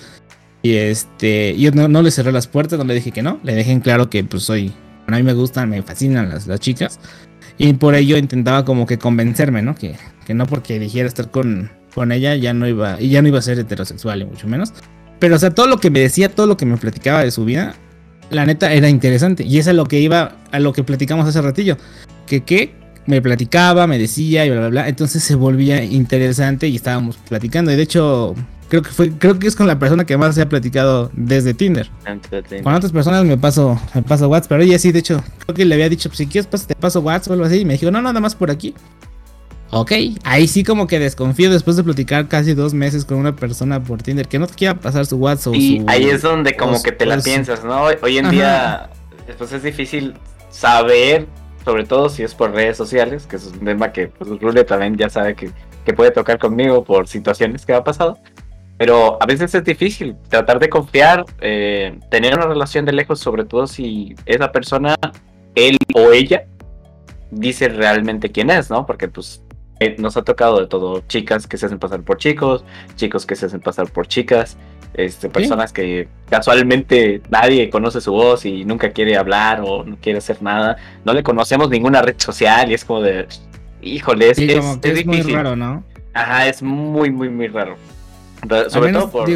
Speaker 2: Y este, yo no, le cerré las puertas, no le dije que no. Le dejé en claro que pues soy, a mí me gustan, me fascinan las, las chicas. Y por ello intentaba como que convencerme, ¿no? Que, que no porque dijera estar con, con ella ya no iba, y ya no iba a ser heterosexual y mucho menos. Pero o sea, todo lo que me decía, todo lo que me platicaba de su vida, la neta era interesante. Y es lo que iba a lo que platicamos hace ratillo. Que qué me platicaba, me decía y bla bla bla. Entonces se volvía interesante y estábamos platicando. Y de hecho, creo que fue, creo que es con la persona que más se ha platicado desde Tinder. Con otras personas me paso, me paso WhatsApp, pero ella sí, de hecho, creo que le había dicho, pues, si quieres te paso WhatsApp o algo así. Y me dijo, no, nada más por aquí. Ok, ahí sí como que desconfío después de platicar casi dos meses con una persona por Tinder que no te quiera pasar su WhatsApp.
Speaker 1: Y ahí es donde como que te la piensas, ¿no? Hoy en día pues es difícil saber, sobre todo si es por redes sociales, que es un tema que pues Rule también ya sabe que, que puede tocar conmigo por situaciones que ha pasado. Pero a veces es difícil tratar de confiar, eh, tener una relación de lejos, sobre todo si esa persona, él o ella, dice realmente quién es, ¿no? Porque pues eh, nos ha tocado de todo, chicas que se hacen pasar por chicos, chicos que se hacen pasar por chicas, este, personas que casualmente nadie conoce su voz y nunca quiere hablar o no quiere hacer nada, no le conocemos ninguna red social y es como de, híjole, es,
Speaker 2: es, muy raro, ¿no?
Speaker 1: Ajá, es muy, muy, muy raro. Sobre todo por...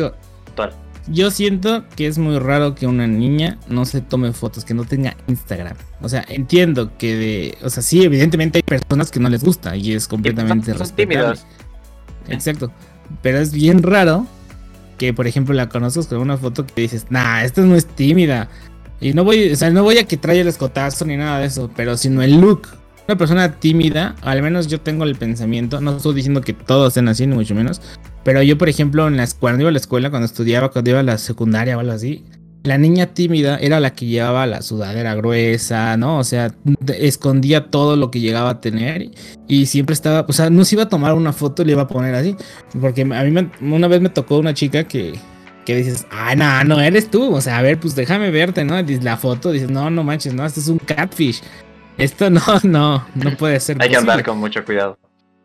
Speaker 2: Yo siento que es muy raro que una niña no se tome fotos, que no tenga Instagram. O sea, entiendo que de, o sea, sí, evidentemente hay personas que no les gusta y es completamente respetable. Exacto. Pero es bien raro que, por ejemplo, la conozcas con una foto que dices, nah, esta no es tímida. Y no voy, o sea, no voy a que traiga el escotazo ni nada de eso, pero sino el look. Una persona tímida, al menos yo tengo el pensamiento, no estoy diciendo que todos sean así, ni mucho menos, pero yo, por ejemplo, en las, cuando iba a la escuela, cuando estudiaba, cuando iba a la secundaria o algo así, la niña tímida era la que llevaba la sudadera gruesa, ¿no? O sea, escondía todo lo que llegaba a tener y siempre estaba, o sea, no se iba a tomar una foto y le iba a poner así. Porque a mí una vez me tocó una chica que, que dices, ah, no, no eres tú. O sea, a ver, pues déjame verte, ¿no? La foto, dices, no, no manches, no, esto es un catfish. Esto no, no, no puede ser.
Speaker 1: Hay que andar con mucho cuidado.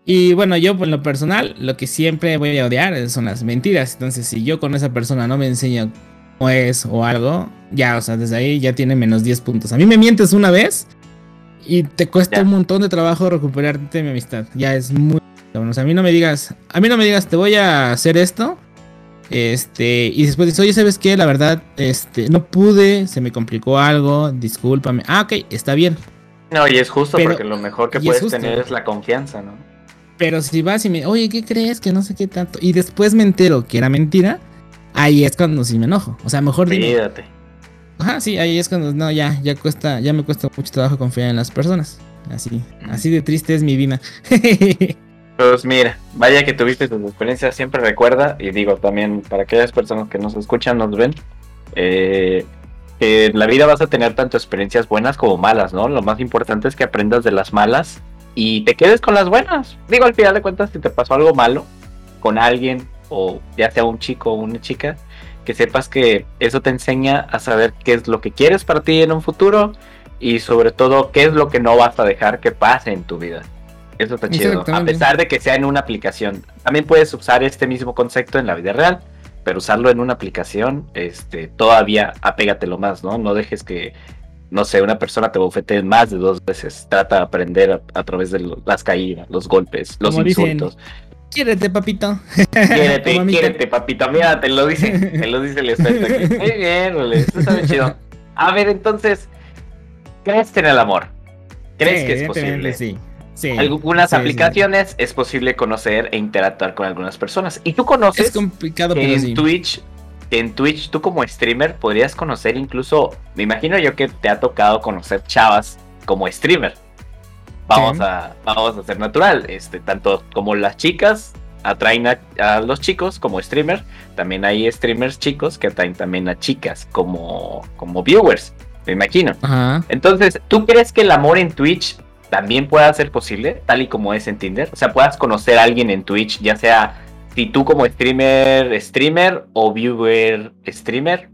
Speaker 2: Y bueno, yo por lo personal, lo que siempre voy a odiar son las mentiras. Entonces, si yo con esa persona no me enseño cómo es o algo, ya, o sea, desde ahí ya tiene menos 10 puntos. A mí me mientes una vez y te cuesta un montón de trabajo recuperarte mi amistad. Ya es muy... Bueno, o sea, a mí no me digas, a mí no me digas, te voy a hacer esto. Este, y después dices, oye, ¿sabes qué? La verdad, este, no pude, se me complicó algo, discúlpame. Ah, ok, está bien.
Speaker 1: No, y es justo porque lo mejor que puedes tener es la confianza, ¿no?
Speaker 2: Pero si vas y me, oye, ¿qué crees? Que no sé qué tanto. Y después me entero que era mentira, ahí es cuando sí me enojo. O sea, mejor
Speaker 1: Cuídate.
Speaker 2: Ajá, sí, ahí es cuando, no, ya, ya cuesta, ya me cuesta mucho trabajo confiar en las personas. Así, así de triste es mi vida.
Speaker 1: pues mira, vaya que tuviste tu experiencia, siempre recuerda, y digo también para aquellas personas que nos escuchan, nos ven, eh, que en la vida vas a tener tanto experiencias buenas como malas, ¿no? Lo más importante es que aprendas de las malas y te quedes con las buenas. Digo, al final de cuentas, si te pasó algo malo con alguien, o ya sea un chico o una chica, que sepas que eso te enseña a saber qué es lo que quieres para ti en un futuro y sobre todo qué es lo que no vas a dejar que pase en tu vida. Eso está chido. A pesar de que sea en una aplicación. También puedes usar este mismo concepto en la vida real, pero usarlo en una aplicación, este, todavía apégatelo más, ¿no? No dejes que no sé, una persona te bofete más de dos veces. Trata de aprender a, través de las caídas, los golpes, los insultos.
Speaker 2: Quiérete, papito.
Speaker 1: Quiérete, quiérete, papito. Mira, te lo dice, te lo dice el experto Muy bien, eso está chido. A ver, entonces, ¿crees en el amor? ¿Crees que es posible?
Speaker 2: Sí. Sí,
Speaker 1: algunas aplicaciones es posible conocer e interactuar con algunas personas. Y tú conoces
Speaker 2: es complicado,
Speaker 1: que en Twitch que en Twitch tú como streamer podrías conocer incluso, me imagino yo que te ha tocado conocer chavas como streamer. Vamos, a, vamos a ser natural, este, tanto como las chicas atraen a, los chicos como streamer, también hay streamers chicos que atraen también a chicas como, como viewers, me imagino. Entonces, ¿tú crees que el amor en Twitch también pueda ser posible, tal y como es en Tinder? O sea, puedas conocer a alguien en Twitch, ya sea si tú como streamer, streamer o viewer, streamer,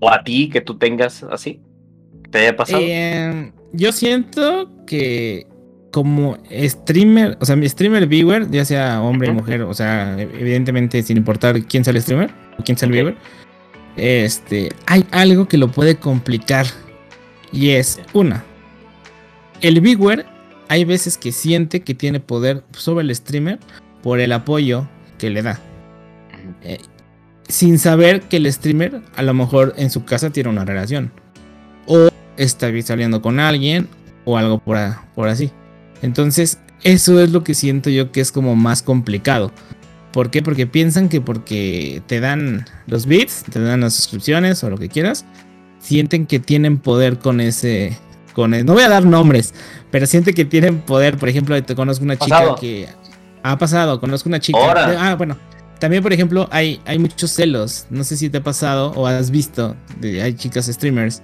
Speaker 1: o a ti que tú tengas así, ¿te haya pasado?
Speaker 2: Em, yo siento que como streamer, o sea, mi streamer viewer, ya sea hombre o mujer, o sea, evidentemente sin importar quién sea el streamer o quién sea el viewer, este, hay algo que lo puede complicar y es una, el viewer hay veces que siente que tiene poder sobre el streamer por el apoyo que le da. Eh, sin saber que el streamer a lo mejor en su casa tiene una relación. O está saliendo con alguien o algo por, por así. Entonces, eso es lo que siento yo que es como más complicado. ¿Por qué? Porque piensan que porque te dan los bits, te dan las suscripciones o lo que quieras, sienten que tienen poder con ese. Con no voy a dar nombres, pero sienten que tienen poder. Por ejemplo, te conozco una chica que. Ha pasado, conozco una chica. Ah, bueno. También, por ejemplo, hay, hay muchos celos. No sé si te ha pasado o has visto. hay chicas streamers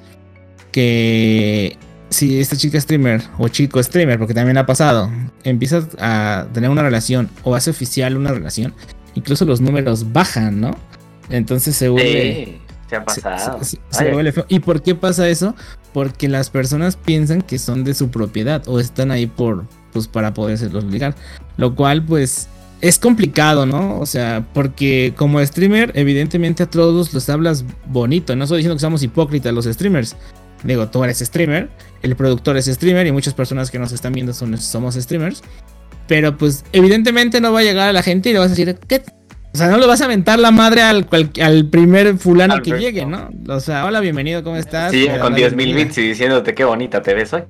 Speaker 2: que si esta chica streamer o chico streamer, porque también ha pasado, empieza a tener una relación o hace oficial una relación, incluso los números bajan, ¿no? Entonces se vuelve.
Speaker 1: se ha pasado.
Speaker 2: Se, vuelve feo. ¿Y por qué pasa eso? Porque las personas piensan que son de su propiedad o están ahí por, pues, para los ligar. Lo cual, pues, es complicado, ¿no? O sea, porque como streamer, evidentemente a todos los hablas bonito. No estoy diciendo que somos hipócritas los streamers. Digo, tú eres streamer, el productor es streamer y muchas personas que nos están viendo son, somos streamers. Pero pues evidentemente no va a llegar a la gente y le vas a decir, ¿qué? O sea, no le vas a aventar la madre al, al primer fulano que llegue, ¿no? O sea, hola, bienvenido, ¿cómo estás?
Speaker 1: Sí, con 10.000 bits y diciéndote qué bonita te ves hoy.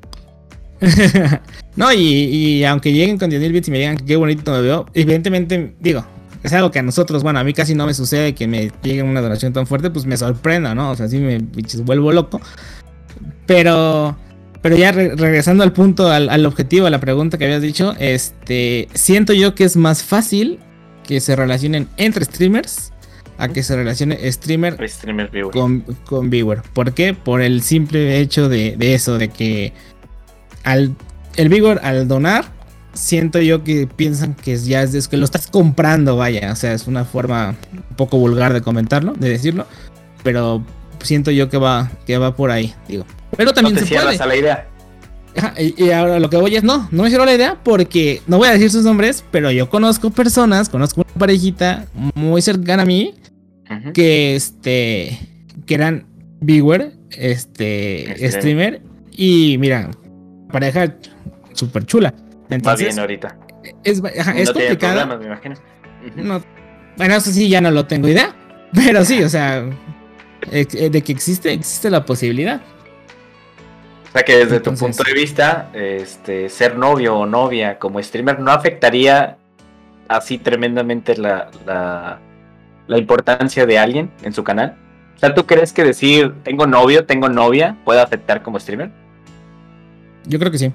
Speaker 2: no, y, aunque lleguen con 10.000 bits y me digan qué bonito me veo, evidentemente, digo, es algo que a nosotros, bueno, a mí casi no me sucede que me llegue una donación tan fuerte, pues me sorprenda, ¿no? O sea, sí me vuelvo loco. Pero, pero ya regresando al punto, al, objetivo, a la pregunta que habías dicho, este, siento yo que es más fácil que se relacionen entre streamers a que se relacione streamer, Con, con viewer. ¿Por qué? Por el simple hecho de, eso, de que al, el viewer al donar, siento yo que piensan que ya es que lo estás comprando, vaya. O sea, es una forma un poco vulgar de comentarlo, de decirlo. Pero siento yo que va, que va por ahí, digo. Pero también
Speaker 1: no te se puede. a la idea.
Speaker 2: y, ahora lo que voy es, no, no me cierro la idea porque no voy a decir sus nombres, pero yo conozco personas, conozco una parejita muy cercana a mí que este que eran viewer, este, streamer y mira, pareja súper chula.
Speaker 1: Entonces, Va bien ahorita.
Speaker 2: Es, es complicado. me imagino. bueno, eso sí ya no lo tengo idea, pero sí, o sea, eh, de que existe, existe la posibilidad.
Speaker 1: O sea que desde tu punto de vista, este, ser novio o novia como streamer no afectaría así tremendamente la, la, importancia de alguien en su canal. O sea, ¿tú crees que decir tengo novio, tengo novia puede afectar como streamer?
Speaker 2: Yo creo que sí.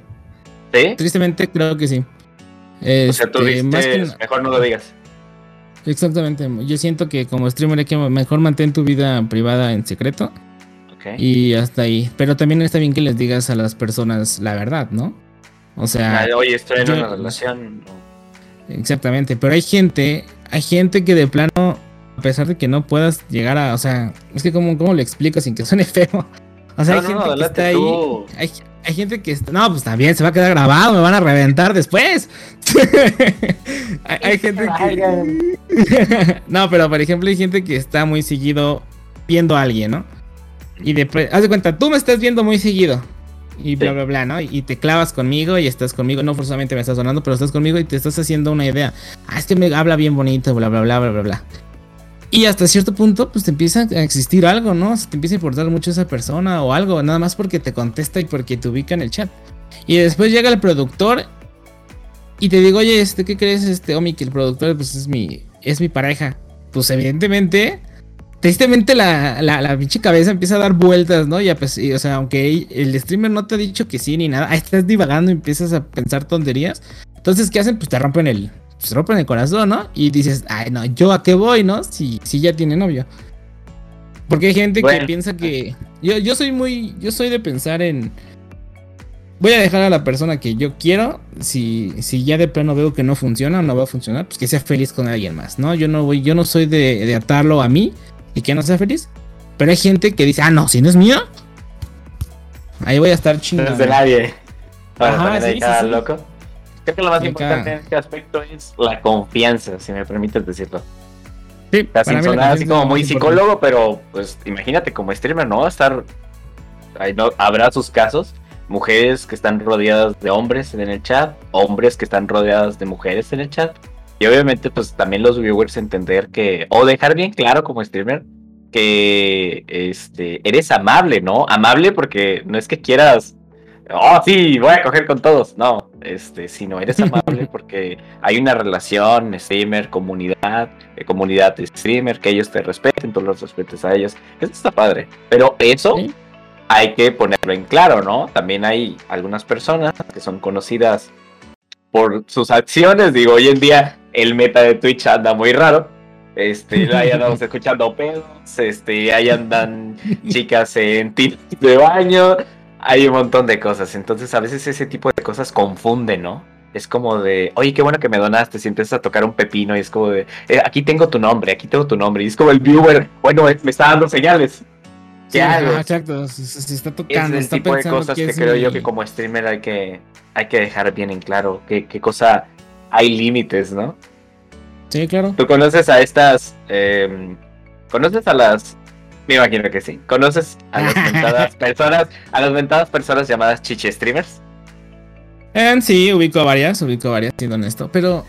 Speaker 1: ¿Sí?
Speaker 2: Tristemente creo que sí.
Speaker 1: o sea, tú dices, mejor no lo digas.
Speaker 2: Exactamente. Yo siento que como streamer hay que mejor mantén tu vida privada en secreto. Y hasta ahí. Pero también está bien que les digas a las personas la verdad, ¿no? O sea.
Speaker 1: Oye, estoy en una relación.
Speaker 2: Exactamente. Pero hay gente, hay gente que de plano, a pesar de que no puedas llegar a. O sea, es que como, ¿cómo le explico sin que suene feo? O sea, hay gente que está ahí. Hay, gente que está. No, pues también se va a quedar grabado, me van a reventar después. hay, gente que. no, pero por ejemplo, hay gente que está muy seguido viendo a alguien, ¿no? Y después, haz de cuenta, tú me estás viendo muy seguido. Y bla, bla, bla, ¿no? Y te clavas conmigo y estás conmigo. No forzosamente me estás sonando, pero estás conmigo y te estás haciendo una idea. Ah, es que me habla bien bonito, bla, bla, bla, bla, bla, bla. Y hasta cierto punto, pues te empieza a existir algo, ¿no? te empieza a importar mucho esa persona o algo, nada más porque te contesta y porque te ubica en el chat. Y después llega el productor y te digo, oye, este, ¿qué crees, este, Omi? Que el productor, pues es mi, es mi pareja. Pues evidentemente tristemente la, la, pinche cabeza empieza a dar vueltas, ¿no? Y, pues, o sea, aunque el streamer no te ha dicho que sí ni nada, estás divagando y empiezas a pensar tonterías. Entonces, ¿qué hacen? Pues te rompen el, pues, rompen el corazón, ¿no? Y dices, ay, no, ¿yo a qué voy, no? Si, si ya tiene novio. Porque hay gente que piensa que. Yo, yo soy muy. Yo soy de pensar en. Voy a dejar a la persona que yo quiero. Si, si ya de plano veo que no funciona o no va a funcionar, pues que sea feliz con alguien más, ¿no? Yo no voy, yo no soy de, de atarlo a mí y que no sea feliz. Pero hay gente que dice, ah, no, si no es mío, ahí voy a estar chingando.
Speaker 1: No es de nadie. Ajá, sí, sí, loco. Creo que lo más importante en este aspecto es la confianza, si me permites decirlo. Sí, sin sonar así como muy psicólogo, pero pues imagínate como streamer, ¿no? Estar. Ahí no, habrá sus casos. Mujeres que están rodeadas de hombres en el chat, hombres que están rodeadas de mujeres en el chat. Y obviamente, pues también los viewers entender que, o dejar bien claro como streamer, que este, eres amable, ¿no? Amable porque no es que quieras, oh sí, voy a coger con todos, no, este, sino eres amable porque hay una relación, streamer, comunidad, eh, comunidad de streamer, que ellos te respeten, tú los respetes a ellos, eso está padre, pero eso hay que ponerlo en claro, ¿no? También hay algunas personas que son conocidas por sus acciones, digo, hoy en día el meta de Twitch anda muy raro. Este, ahí andamos escuchando pedos, este, ahí andan chicas en tiros de baño, hay un montón de cosas. Entonces, a veces ese tipo de cosas confunden, ¿no? Es como de, oye, qué bueno que me donaste. Si empiezas a tocar un pepino y es como de, eh, aquí tengo tu nombre, aquí tengo tu nombre. Y es como el viewer, bueno, me está dando señales.
Speaker 2: ¿Qué hago? exacto, se, está tocando.
Speaker 1: Es el tipo de cosas que, creo yo que como streamer hay que, hay que dejar bien en claro qué, qué cosa hay límites, ¿no?
Speaker 2: Sí, claro.
Speaker 1: ¿Tú conoces a estas... Em, ¿Conoces a las... Me imagino que sí. ¿Conoces a las mentadas personas, a las mentadas personas llamadas chiche streamers?
Speaker 2: Eh, sí, ubico a varias, ubico a varias, siendo honesto, pero...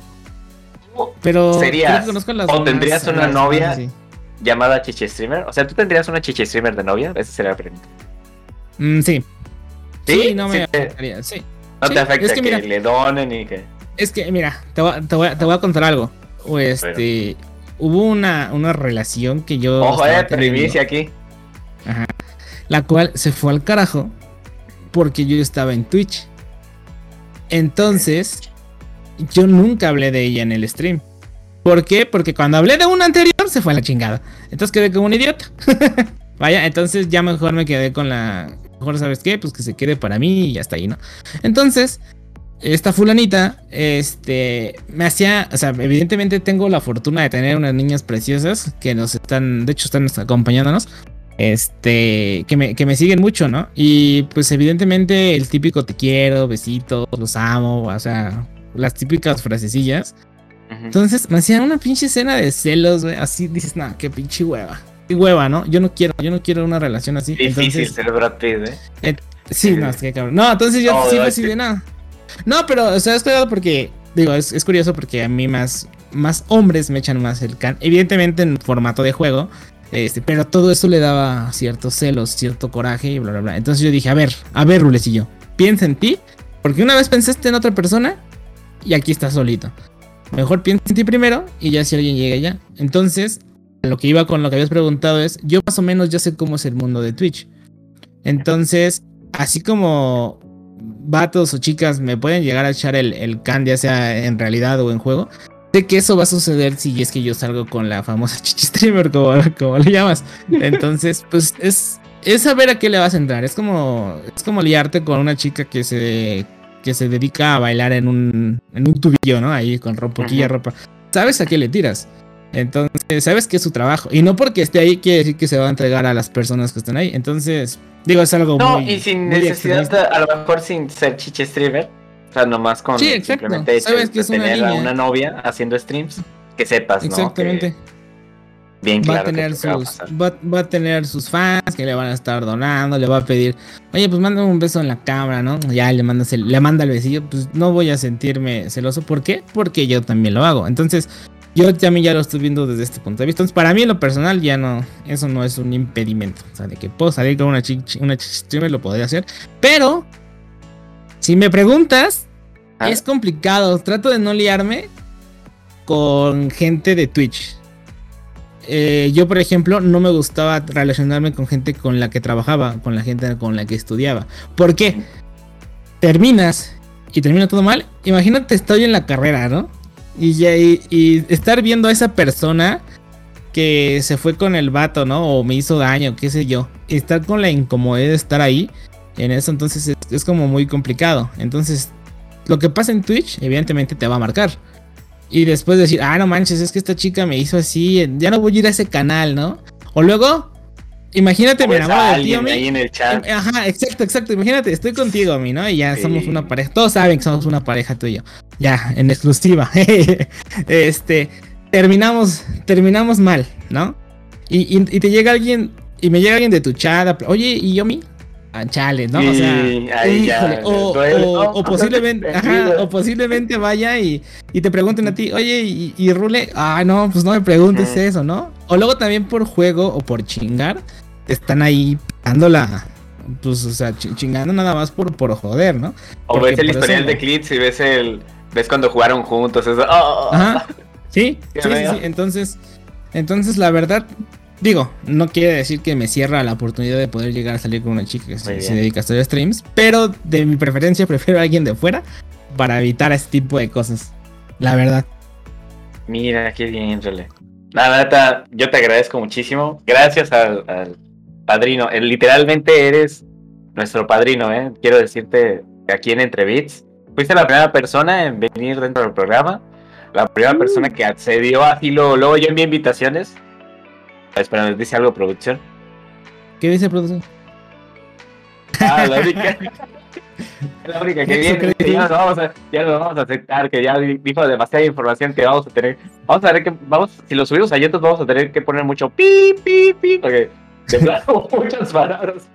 Speaker 2: Pero...
Speaker 1: ¿Serías o tendrías una novia llamada chiche streamer? O sea, ¿tú tendrías una chiche streamer de novia? Esa sería la pregunta.
Speaker 2: Mm, sí.
Speaker 1: sí.
Speaker 2: no me
Speaker 1: sí. No te afecta que, le donen y que...
Speaker 2: Es que, mira, te voy, a, contar algo. O este. Hubo una, una relación que yo.
Speaker 1: Ojo, eh, primicia aquí.
Speaker 2: Ajá. La cual se fue al carajo. Porque yo estaba en Twitch. Entonces. Yo nunca hablé de ella en el stream. ¿Por qué? Porque cuando hablé de una anterior se fue a la chingada. Entonces quedé como un idiota. Vaya, entonces ya mejor me quedé con la. Mejor, ¿sabes qué? Pues que se quede para mí y ya está ahí, ¿no? Entonces, esta fulanita, este, me hacía, o sea, evidentemente tengo la fortuna de tener unas niñas preciosas que nos están, de hecho están acompañándonos, este, que me, que me siguen mucho, ¿no? Y pues evidentemente el típico te quiero, besitos, los amo, o sea, las típicas frasecillas. Entonces me hacían una pinche escena de celos, güey, así dices, nada, qué pinche hueva. Qué hueva, ¿no? Yo no quiero, yo no quiero una relación así.
Speaker 1: Difícil ser ¿eh?
Speaker 2: ¿eh? Sí, no, es que cabrón. No, entonces yo sí recibí nada. No, pero, o sea, es cuidado porque, digo, es, curioso porque a mí más, más hombres me echan más el can. Evidentemente en formato de juego. Este, pero todo eso le daba ciertos celos, cierto coraje y bla, bla, bla. Entonces yo dije, a ver, a ver, Rulecillo, piensa en ti. Porque una vez pensaste en otra persona y aquí estás solito. Mejor piensa en ti primero y ya si alguien llega ya. Entonces, lo que iba con lo que habías preguntado es, yo más o menos ya sé cómo es el mundo de Twitch. Entonces, así como vatos o chicas me pueden llegar a echar el, el can, ya sea en realidad o en juego, sé que eso va a suceder si es que yo salgo con la famosa chichi streamer, como, como le llamas. Entonces, pues es, es saber a qué le vas a entrar. Es como, es como liarte con una chica que se, que se dedica a bailar en un, en un tubillo, ¿no? Ahí con ropa, poquilla ropa. Sabes a qué le tiras. Entonces, sabes que es su trabajo. Y no porque esté ahí quiere decir que se va a entregar a las personas que están ahí. Entonces, digo, es algo
Speaker 1: no, y sin necesidad, a lo mejor sin ser chiche streamer. O sea, nomás con
Speaker 2: sí, simplemente sabes que es
Speaker 1: tener una, a una novia haciendo streams. Que sepas, ¿no?
Speaker 2: Exactamente.
Speaker 1: bien claro
Speaker 2: va a tener sus va, a tener sus fans que le van a estar donando, le va a pedir, oye, pues mándame un beso en la cámara, ¿no? Ya le mandas el, le manda el besillo, pues no voy a sentirme celoso, ¿por qué? Porque yo también lo hago. Entonces, yo también ya lo estoy viendo desde este punto de vista. Entonces, para mí en lo personal ya no, eso no es un impedimento. O sea, de que puedo salir con una chica, una streamer lo podría hacer. Pero, si me preguntas, ah. es complicado. Trato de no liarme con gente de Twitch. eh, yo, por ejemplo, no me gustaba relacionarme con gente con la que trabajaba, con la gente con la que estudiaba. ¿Por qué? Terminas y termina todo mal. Imagínate, estoy en la carrera, ¿no? Y, y, estar viendo a esa persona que se fue con el vato, ¿no? O me hizo daño, qué sé yo. Estar con la incomodidad de estar ahí. En eso, entonces es, es como muy complicado. Entonces, lo que pasa en Twitch, evidentemente te va a marcar. Y después decir, ah, no manches, es que esta chica me hizo así, ya no voy a ir a ese canal, ¿no? O luego, imagínate, me enamoro de ti,
Speaker 1: ahí en el chat.
Speaker 2: Ajá, exacto, exacto. Imagínate, estoy contigo, a mí, ¿no? Y ya somos una pareja. Todos saben que somos una pareja tú y yo. Ya, en exclusiva. este, terminamos, terminamos mal, ¿no? Y, y, te llega alguien, y me llega alguien de tu chat, oye, ¿y yo, mi? Ah, chale, ¿no? o sea, o, posiblemente, o posiblemente vaya y, te pregunten a ti, oye, y, Rule, ah, no, pues no me preguntes eso, ¿no? O luego también por juego o por chingar, están ahí dándola, pues, o sea, chingando nada más por, por joder, ¿no?
Speaker 1: O ves el historial de clips y ves el, ves cuando jugaron juntos, eso, oh,
Speaker 2: Ajá. Sí, sí, sí, sí, entonces, entonces la verdad, Digo, no quiere decir que me cierra la oportunidad de poder llegar a salir con una chica que se, dedica a hacer streams, pero de mi preferencia prefiero a alguien de fuera para evitar ese tipo de cosas. La verdad.
Speaker 1: Mira, qué bien, Role. La verdad, yo te agradezco muchísimo. Gracias al, padrino. Eh, literalmente eres nuestro padrino, ¿eh? Quiero decirte que aquí en Entrebits fuiste la primera persona en venir dentro del programa. La primera persona que accedió a Filo. Luego yo envié invitaciones Espera, ¿dice algo producción?
Speaker 2: ¿Qué dice producción?
Speaker 1: Ah, la única. la única que viene. Ya lo, vamos a, ya lo vamos a aceptar, que ya dijo demasiada información que vamos a tener. Vamos a ver que vamos, si lo subimos a YouTube vamos a tener que poner mucho pi, pi, pi, porque de plano muchas palabras.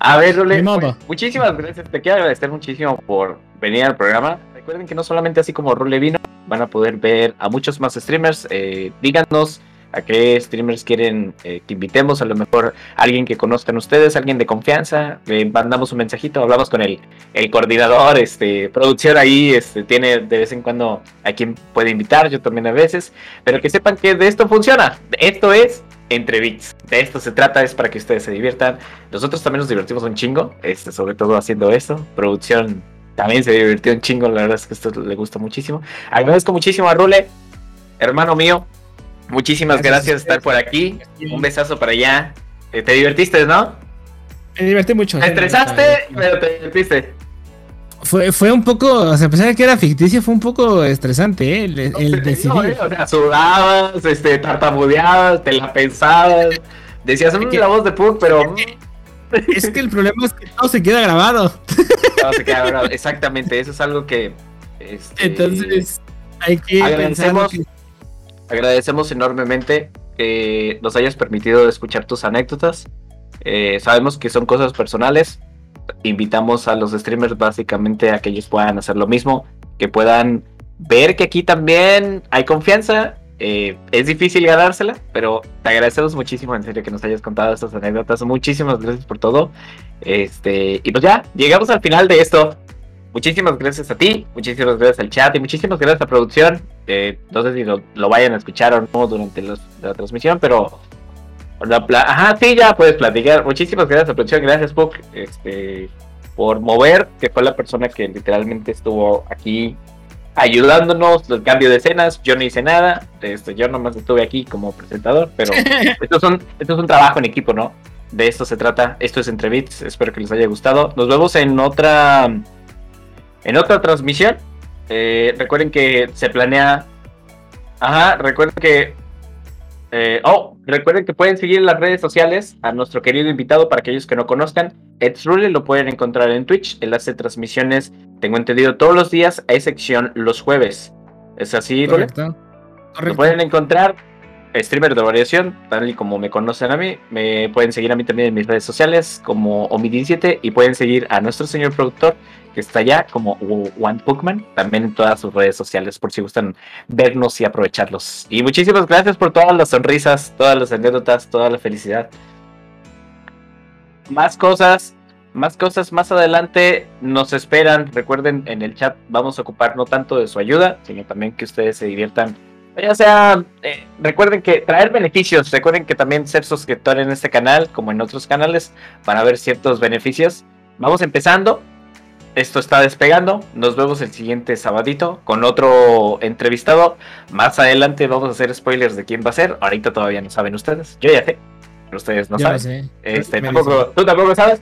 Speaker 1: A ver, Rule, muchísimas gracias. Te quiero agradecer muchísimo por venir al programa. Recuerden que no solamente así como Rule vino, van a poder ver a muchos más streamers. Eh, díganos a qué streamers quieren eh, que invitemos, a lo mejor alguien que conozcan ustedes, alguien de confianza, le mandamos un mensajito, hablamos con el, el coordinador, este, producción ahí, este, tiene de vez en cuando a quien puede invitar, yo también a veces, pero que sepan que de esto funciona, esto es entre bits, de esto se trata, es para que ustedes se diviertan, nosotros también nos divertimos un chingo, este, sobre todo haciendo esto, producción también se divirtió un chingo, la verdad es que esto le gusta muchísimo, agradezco muchísimo a Rule, hermano mío, Muchísimas gracias, por estar por aquí. Un besazo para allá. Eh, te divertiste, ¿no?
Speaker 2: Me divertí mucho.
Speaker 1: Te estresaste, pero te divertiste.
Speaker 2: Fue, fue un poco, o sea, a pesar de que era ficticio, fue un poco estresante, ¿eh? El, el decidir.
Speaker 1: ¿eh? O sea, sudabas, este, tartamudeabas, te la pensabas. Decías, mmm, la voz de Puck, pero.
Speaker 2: Es que el problema es que todo se queda grabado.
Speaker 1: Todo se queda grabado, exactamente. Eso es algo que.
Speaker 2: Este, Entonces, hay que. Que
Speaker 1: Agradecemos enormemente que nos hayas permitido escuchar tus anécdotas. Eh, sabemos que son cosas personales. Invitamos a los streamers básicamente a que ellos puedan hacer lo mismo, que puedan ver que aquí también hay confianza. Eh, es difícil ganársela, pero te agradecemos muchísimo en serio que nos hayas contado estas anécdotas. Muchísimas gracias por todo. Este, y pues ya, llegamos al final de esto. Muchísimas gracias a ti, muchísimas gracias al chat y muchísimas gracias a producción. Eh, no sé si lo, vayan a escuchar o no durante la transmisión, pero. Ajá, sí, ya puedes platicar. Muchísimas gracias a la producción, gracias, Puck, este, por mover, que fue la persona que literalmente estuvo aquí ayudándonos, el cambio de escenas. Yo no hice nada, este, yo nomás estuve aquí como presentador, pero esto, esto es un trabajo en equipo, ¿no? De esto se trata. Esto es Entre Bits. Espero que les haya gustado. Nos vemos en otra en otra transmisión, eh, recuerden que se planea. Ajá, recuerden que. Eh, oh, recuerden que pueden seguir en las redes sociales a nuestro querido invitado para aquellos que no conozcan. Rule lo pueden encontrar en Twitch. Él hace transmisiones, tengo entendido, todos los días, a excepción los jueves. ¿Es así, Correcto. Lo pueden encontrar streamer de variación, tal y como me conocen a mí. Me pueden seguir a mí también en mis redes sociales como Omi17 y pueden seguir a nuestro señor productor que está allá como One Bookman, también en todas sus redes sociales por si gustan vernos y aprovecharlos. Y muchísimas gracias por todas las sonrisas, todas las anécdotas, toda la felicidad. Más cosas, más cosas más adelante nos esperan. Recuerden, en el chat vamos a ocupar no tanto de su ayuda, sino también que ustedes se diviertan Ya sea, eh, recuerden que traer beneficios, recuerden que también ser suscriptor en este canal, como en otros canales, van a haber ciertos beneficios. Vamos empezando. Esto está despegando. Nos vemos el siguiente sabadito con otro entrevistado. Más adelante vamos a hacer spoilers de quién va a ser. Ahorita todavía no saben ustedes. Yo ya sé, pero ustedes no
Speaker 2: Yo
Speaker 1: saben.
Speaker 2: sé.
Speaker 1: Este, tampoco, ¿Tú tampoco sabes?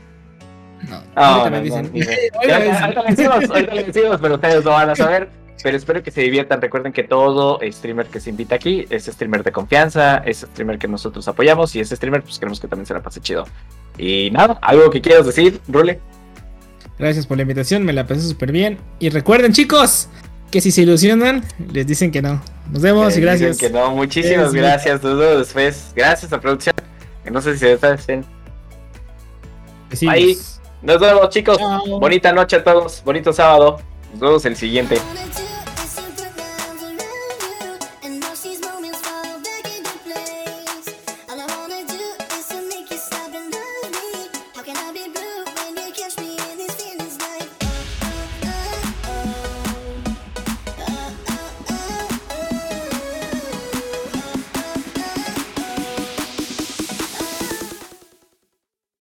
Speaker 2: No,
Speaker 1: Ah,
Speaker 2: ahorita
Speaker 1: no,
Speaker 2: me
Speaker 1: no, Ya,
Speaker 2: dicen.
Speaker 1: Ahorita le decimos, ahorita le decimos, pero ustedes no van a saber. Pero espero que se diviertan. Recuerden que todo streamer que se invita aquí es streamer de confianza, es streamer que nosotros apoyamos y ese streamer pues queremos que también se la pase chido. Y nada, algo que quieras decir, Rule.
Speaker 2: Gracias por la invitación, me la pasé súper bien. Y recuerden, chicos, que si se ilusionan, les dicen que no. Nos vemos y gracias.
Speaker 1: dicen Que no, muchísimas
Speaker 2: Es-
Speaker 1: gracias. Nos vemos después. Gracias a producción. Que no sé si se está. Ahí. Nos vemos, chicos.
Speaker 2: Chao.
Speaker 1: Bonita noche a todos. Bonito sábado. Nos vemos el siguiente.